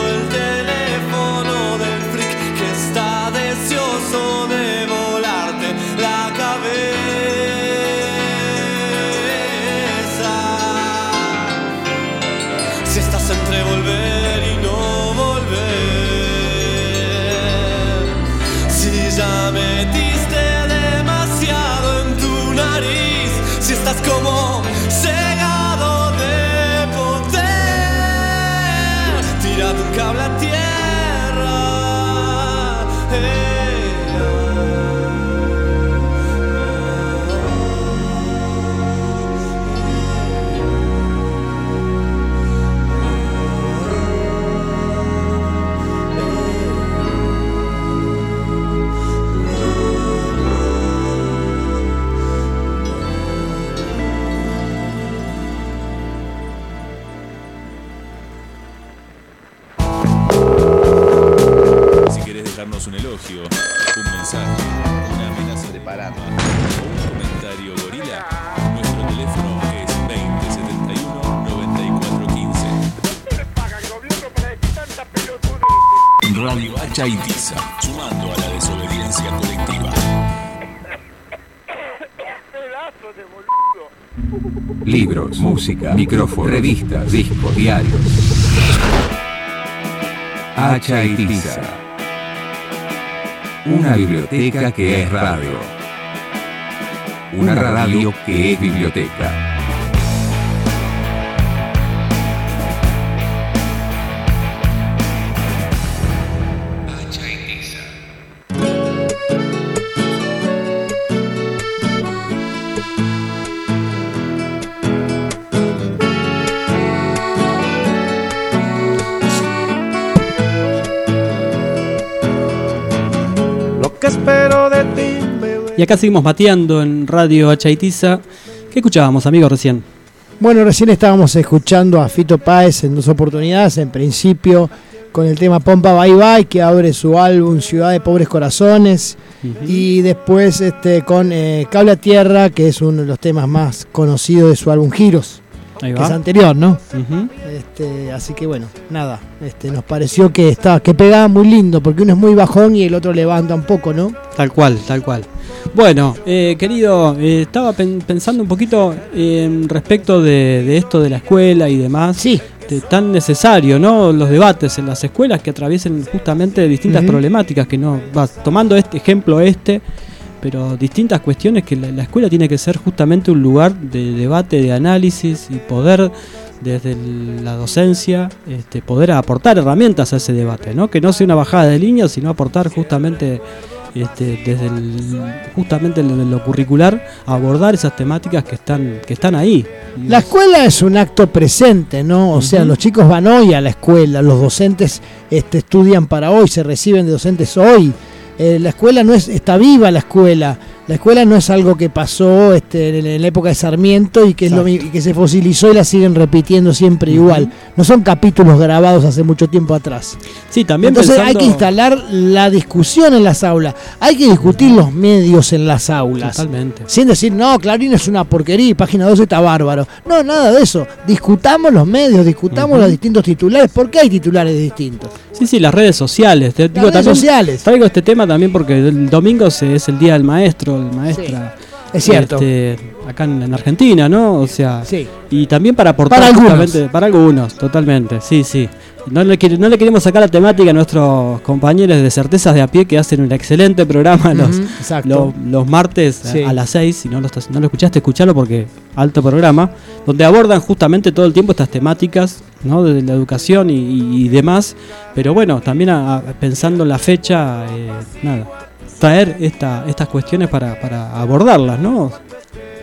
elogio, un mensaje, una amenaza de parada o un comentario gorila, nuestro teléfono es 2071 9415. Radio Hacha y Tiza, sumando a la desobediencia colectiva. Libros, música, micrófono, revistas, discos, diarios. Hacha y Tiza. Una biblioteca que es radio. Una radio que es biblioteca. Y acá seguimos mateando en Radio Hachaitiza. ¿Qué escuchábamos, amigos, recién? Bueno, recién estábamos escuchando a Fito Páez en dos oportunidades. En principio con el tema Pompa Bye Bye, que abre su álbum Ciudad de Pobres Corazones. Y después este, con eh, Cable a Tierra, que es uno de los temas más conocidos de su álbum Giros. Que es anterior, ¿no? Este, así que bueno, nada, este, nos pareció que está, que pegaba muy lindo, porque uno es muy bajón y el otro levanta un poco, ¿no? Tal cual, tal cual. Bueno, eh, querido, eh, estaba pen- pensando un poquito en respecto de, de esto de la escuela y demás. Sí. tan necesario, ¿no? Los debates en las escuelas que atraviesen justamente distintas problemáticas que no vas tomando este ejemplo este, pero distintas cuestiones que la, la escuela tiene que ser justamente un lugar de debate, de análisis y poder desde la docencia este, poder aportar herramientas a ese debate, ¿no? Que no sea una bajada de línea, sino aportar justamente este, desde el, justamente lo, curricular abordar esas temáticas que están que están ahí. La escuela es un acto presente, ¿no? O sea, los chicos van hoy a la escuela, los docentes este, estudian para hoy, se reciben de docentes hoy. Eh, la escuela no es, está viva la escuela. La escuela no es algo que pasó este, en, la época de Sarmiento y que, es lo y que se fosilizó y la siguen repitiendo siempre igual. No son capítulos grabados hace mucho tiempo atrás. Sí, también Entonces hay que instalar la discusión en las aulas. Hay que discutir los medios en las aulas. Totalmente. Sin decir, no, Clarín es una porquería y página 12 está bárbaro. No, nada de eso. Discutamos los medios, discutamos los distintos titulares. ¿Por qué hay titulares distintos? Sí, sí, las redes sociales. Te digo, redes también sociales. Traigo este tema también porque el domingo se- es el día del maestro, maestra. es cierto. este, acá en, en Argentina, ¿no? O sea, Sí. y también para aportar Para algunos. para algunos, totalmente, sí, sí. No le, no le queremos sacar la temática a nuestros compañeros de Certezas de a pie que hacen un excelente programa los, los, los martes a- Sí. a, las 6. Si no lo, estás- no lo escuchaste, escuchalo porque alto programa, donde abordan justamente todo el tiempo estas temáticas ¿no? de la educación y, y- y demás. Pero bueno, también a- a- pensando en la fecha, eh, nada, traer esta, estas cuestiones para, para abordarlas, ¿no?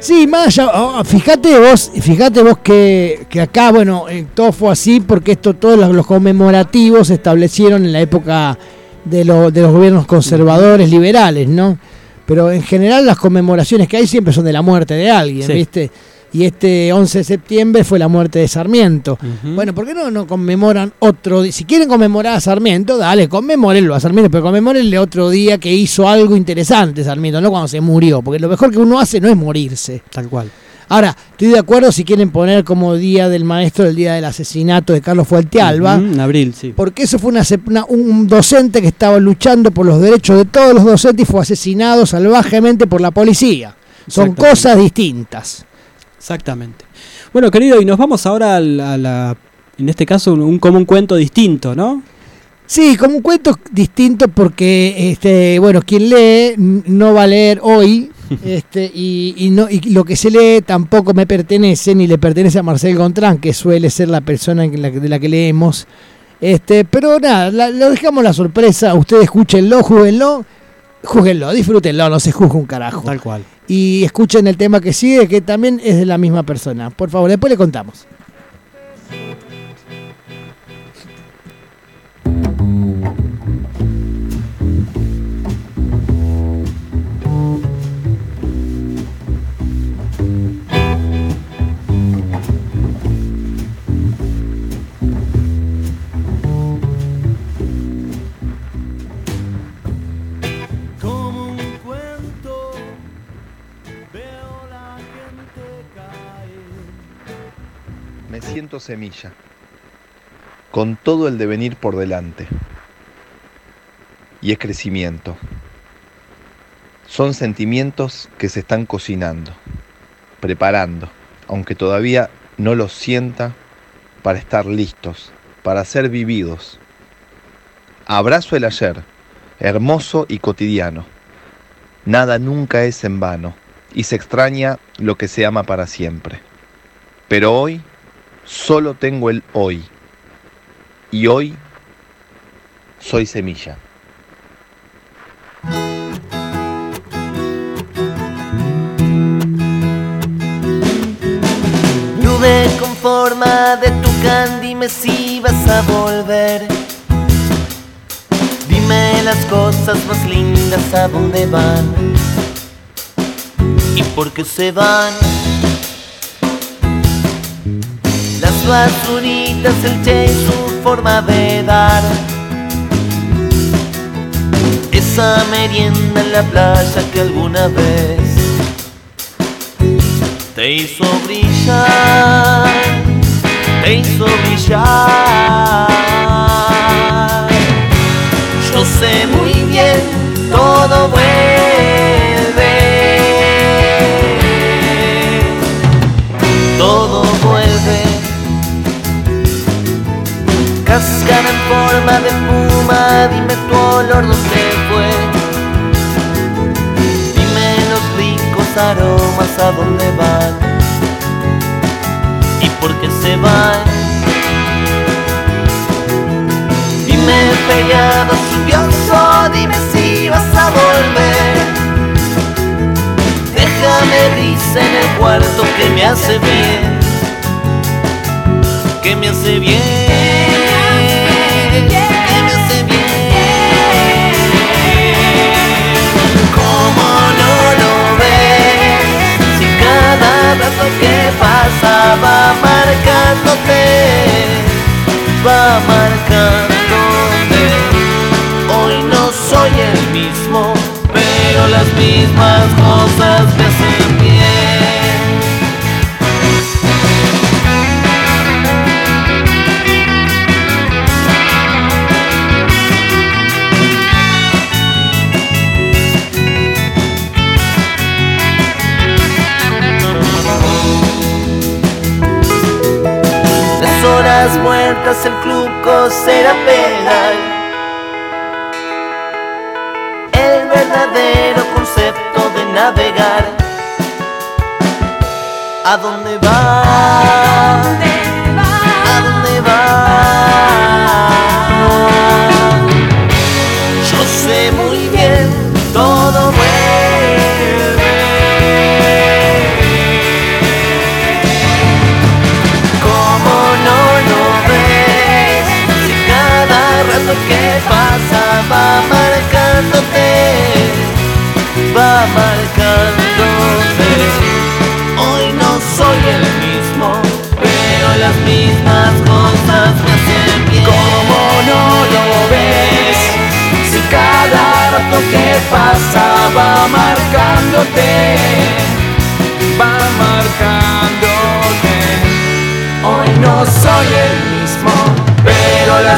Sí, más allá, oh, fíjate vos, fíjate vos que, que acá, bueno, eh, todo fue así porque esto, todos los, los conmemorativos se establecieron en la época de, lo- de los gobiernos conservadores, liberales, ¿no? Pero en general las conmemoraciones que hay siempre son de la muerte de alguien, Sí. ¿viste? Y este 11 de septiembre fue la muerte de Sarmiento. Bueno, ¿por qué no, no conmemoran otro día? Si quieren conmemorar a Sarmiento, dale, conmemórenlo a Sarmiento, pero conmemórenle otro día que hizo algo interesante Sarmiento, no cuando se murió, porque lo mejor que uno hace no es morirse. Tal cual. Ahora, estoy de acuerdo si quieren poner como día del maestro el día del asesinato de Carlos Fuentealba, En abril, sí. porque eso fue una, una- un docente que estaba luchando por los derechos de todos los docentes y fue asesinado salvajemente por la policía. Son cosas distintas. Exactamente. Bueno, querido, y nos vamos ahora a la, a la- en este caso, un, un- como un cuento distinto, ¿no? Sí, como un cuento distinto porque, este, bueno, quien lee no va a leer hoy, *laughs* este, y, y no, y lo que se lee tampoco me pertenece, ni le pertenece a Marcel Gontrán, que suele ser la persona en la que- de la que leemos. Este, pero nada, la- lo dejamos la sorpresa, ustedes escúchenlo, júguenlo, júguenlo, disfrútenlo, no se juzga un carajo. Tal cual. Y escuchen el tema que sigue, que también es de la misma persona. Por favor, después le contamos. Semilla, con todo el devenir por delante. Y es crecimiento. Son sentimientos que se están cocinando, preparando, aunque todavía no los sienta para estar listos, para ser vividos. Abrazo el ayer, hermoso y cotidiano. Nada nunca es en vano y se extraña lo que se ama para siempre. Pero hoy solo tengo el hoy y hoy soy semilla. Nube con forma de tucán, dime si vas a volver. Dime las cosas más lindas a dónde van y por qué se van. Las basuritas, el che y su forma de dar. Esa merienda en la playa que alguna vez te hizo brillar, te hizo brillar. Yo sé muy bien, todo vuelve, a dónde van y por qué se van. Dime feriado lluvioso, dime si vas a volver. Déjame risa en el cuarto que me hace bien, que me hace bien. Que pasa va marcándote, va marcándote. Hoy no soy el mismo, pero las mismas cosas me hacen horas muertas, el club cosera pedal. El verdadero concepto de navegar. ¿A dónde va? ¿A rato que pasa va marcándote,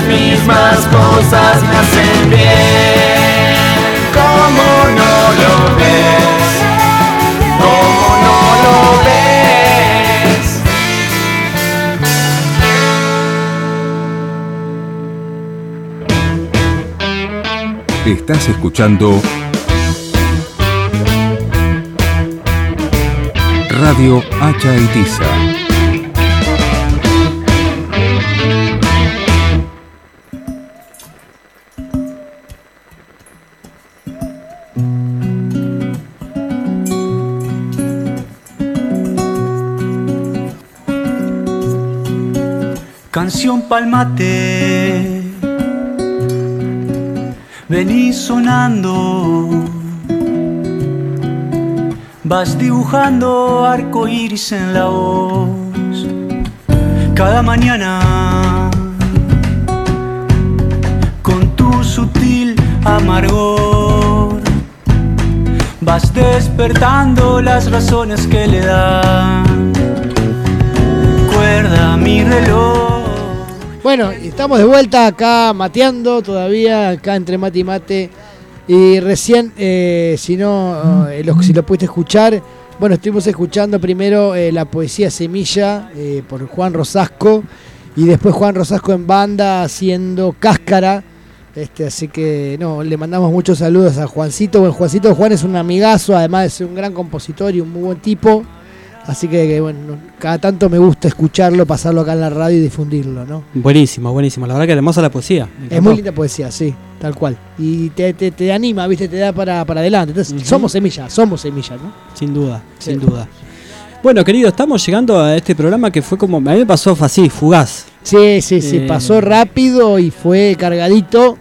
las mismas cosas me hacen bien. ¿Cómo no lo ves? ¿Cómo no lo ves? Estás escuchando Radio Hacha y Tiza. Canción palmate, vení sonando, vas dibujando arco iris en la voz. Cada mañana, con tu sutil amargor, vas despertando las razones que le dan pierda mi reloj. Bueno, estamos de vuelta acá mateando todavía, acá entre mate y mate. Y recién, eh, si no, eh, lo- si lo pudiste escuchar, bueno, estuvimos escuchando primero eh, la poesía Semilla eh, por Juan Rosasco y después Juan Rosasco en banda haciendo Cáscara. Este, así que no, le mandamos muchos saludos a Juancito. Bueno, Juancito Juan es un amigazo, además de ser un gran compositor y un muy buen tipo. Así que, que, bueno, cada tanto me gusta escucharlo, pasarlo acá en la radio y difundirlo, ¿no? Buenísimo, buenísimo. La verdad que hermosa la poesía. Es muy linda poesía, sí, tal cual. Y te, te, te anima, ¿viste? Te da para, para adelante. Entonces, somos semillas, somos semillas, ¿no? Sin duda, sin duda. Bueno, querido, estamos llegando a este programa que fue como. A mí me pasó así, fugaz. Sí, sí, sí, Eh, pasó rápido y fue cargadito.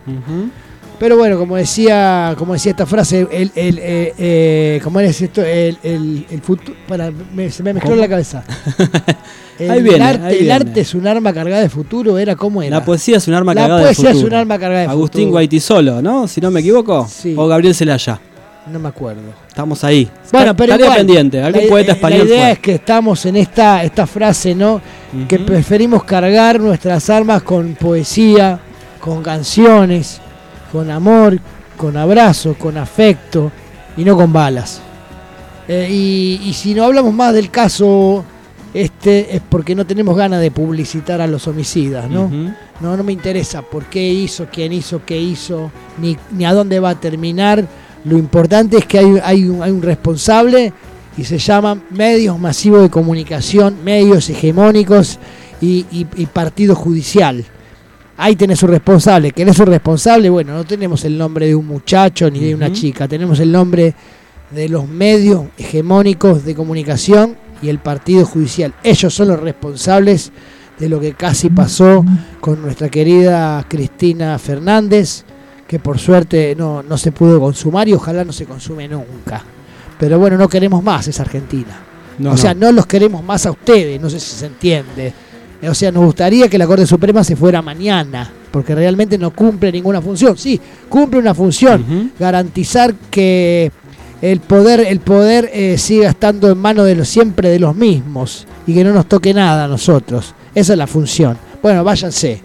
Pero bueno, como decía, como decía esta frase, el, el, eh, eh, ¿cómo era esto? El, el, el futuro. Para, me- se me mezcló ¿Cómo? la cabeza. *laughs* El, Ahí viene, arte, ahí el viene. arte es un arma cargada de futuro, ¿era cómo era? La poesía es un arma La cargada de poesía es futuro. un arma cargada de Agustín futuro. Guaitisolo, ¿no? Si no me equivoco. O Gabriel Celaya. No me acuerdo. Estamos ahí. Bueno, pero igual, pendiente. Algún la- poeta español La idea fue. es que estamos en esta, esta frase, ¿no? Que preferimos cargar nuestras armas con poesía, con canciones, con amor, con abrazos, con afecto y no con balas. Eh, y, y si no hablamos más del caso este es porque no tenemos ganas de publicitar a los homicidas, ¿no? No, no me interesa por qué hizo, quién hizo, qué hizo, ni, ni a dónde va a terminar. Lo importante es que hay, hay, un, hay un responsable y se llaman medios masivos de comunicación, medios hegemónicos y, y- y partido judicial. Ahí tenés su responsable. ¿Querés su responsable? Bueno, no tenemos el nombre de un muchacho ni de una chica, tenemos el nombre de los medios hegemónicos de comunicación y el partido judicial. Ellos son los responsables de lo que casi pasó con nuestra querida Cristina Fernández, que por suerte no, no se pudo consumar y ojalá no se consume nunca. Pero bueno, no queremos más esa Argentina. No, o sea, no. no los queremos más a ustedes, no sé si se entiende. O sea, nos gustaría que la Corte Suprema se fuera mañana, porque realmente no cumple ninguna función. Sí, cumple una función, garantizar que el poder, el poder eh, siga estando en manos de los siempre de los mismos y que no nos toque nada a nosotros. Esa es la función. Bueno, váyanse,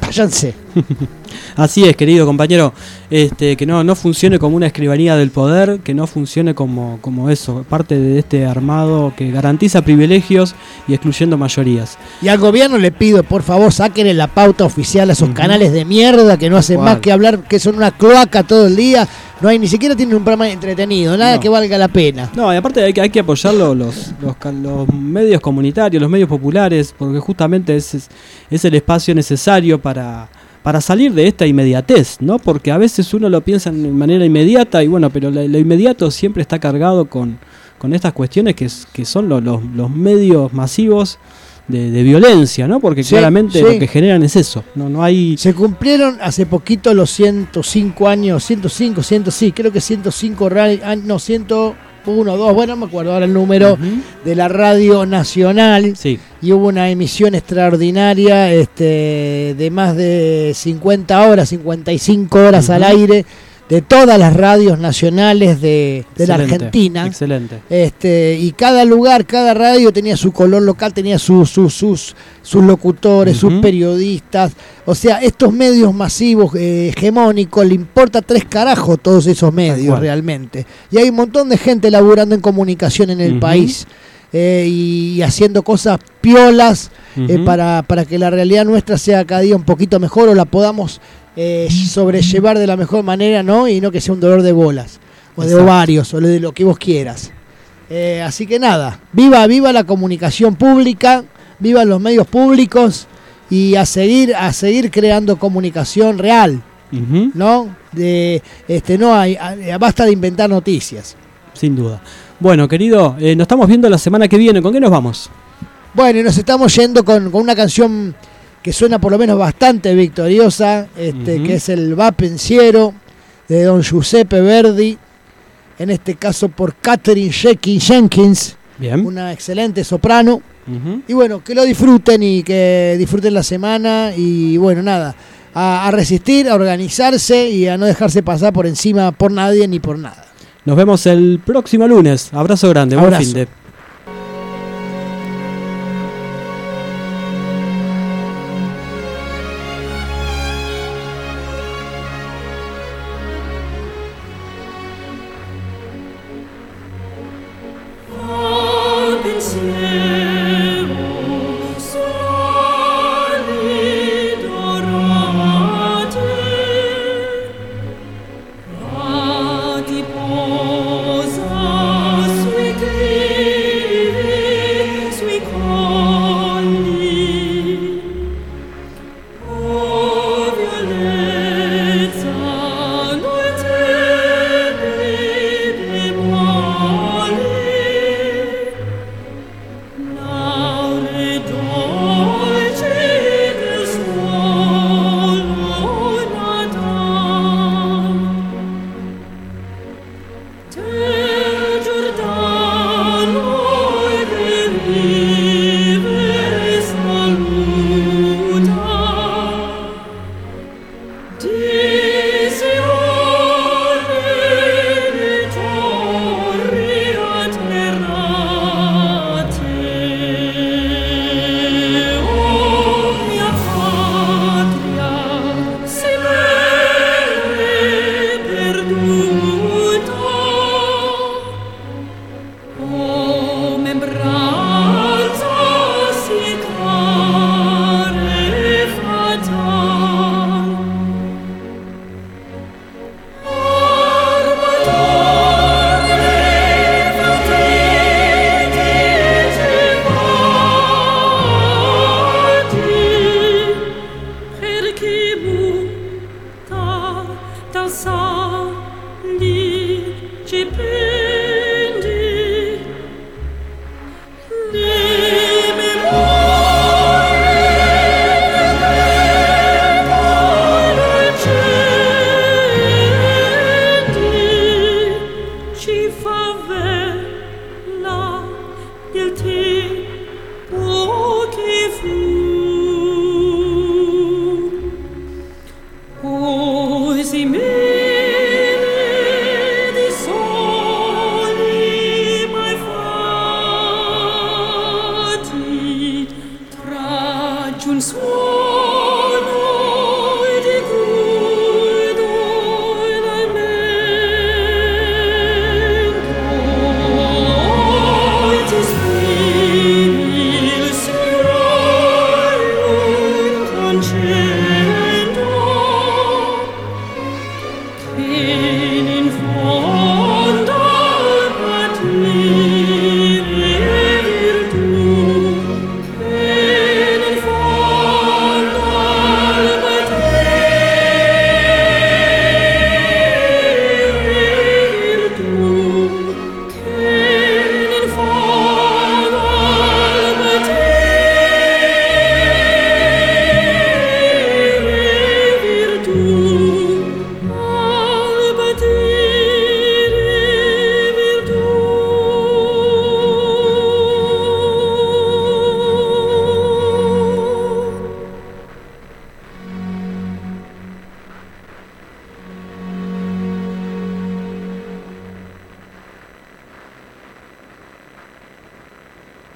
váyanse. *laughs* Así es, querido compañero. Este, que no, no funcione como una escribanía del poder, que no funcione como, como eso, parte de este armado que garantiza privilegios y excluyendo mayorías. Y al gobierno le pido, por favor, sáquenle la pauta oficial a esos canales de mierda que no hacen más que hablar, que son una cloaca todo el día. No hay ni siquiera tienen un programa entretenido, nada No. que valga la pena. No, y aparte hay que, hay que apoyar lo- los, los, medios comunitarios, los medios populares, porque justamente es, es el espacio necesario para, para salir de esta inmediatez, ¿no? Porque a veces uno lo piensa de manera inmediata y bueno, pero lo, inmediato siempre está cargado con, con estas cuestiones que, son los, los, medios masivos de, violencia, ¿no? Porque claramente lo que generan es eso. No, no hay. Se cumplieron hace poquito los 105 años, 105, 100, sí, creo que 105 años, ah, no, 100 uno, dos, bueno, me acuerdo ahora el número, de la Radio Nacional. Y hubo una emisión extraordinaria este, de más de 50 horas, 55 horas uh -huh. al aire de todas las radios nacionales de, de la Argentina. Excelente. Este, y cada lugar, cada radio tenía su color local, tenía sus, sus, sus, sus locutores, sus periodistas. O sea, estos medios masivos, eh, hegemónicos, le importa tres carajos todos esos medios realmente. Y hay un montón de gente laburando en comunicación en el país eh, y, haciendo cosas piolas eh, para, para que la realidad nuestra sea cada día un poquito mejor o la podamos eh, sobrellevar de la mejor manera, ¿no? Y no que sea un dolor de bolas o de ovarios o de lo que vos quieras. Eh, así que nada, viva, viva la comunicación pública, viva los medios públicos y a seguir, a seguir creando comunicación real. ¿no? De, este, no hay, basta de inventar noticias. Sin duda. Bueno, querido, eh, nos estamos viendo la semana que viene. ¿Con qué nos vamos? Bueno, y nos estamos yendo con, con una canción que suena por lo menos bastante victoriosa, este, que es el Va Pensiero de don Giuseppe Verdi, en este caso por Catherine Jenkins, Jenkins Bien. una excelente soprano. Y bueno, que lo disfruten y que disfruten la semana y bueno, nada, a, a resistir, a organizarse y a no dejarse pasar por encima por nadie ni por nada. Nos vemos el próximo lunes. Abrazo grande. Buen Abrazo. fin de.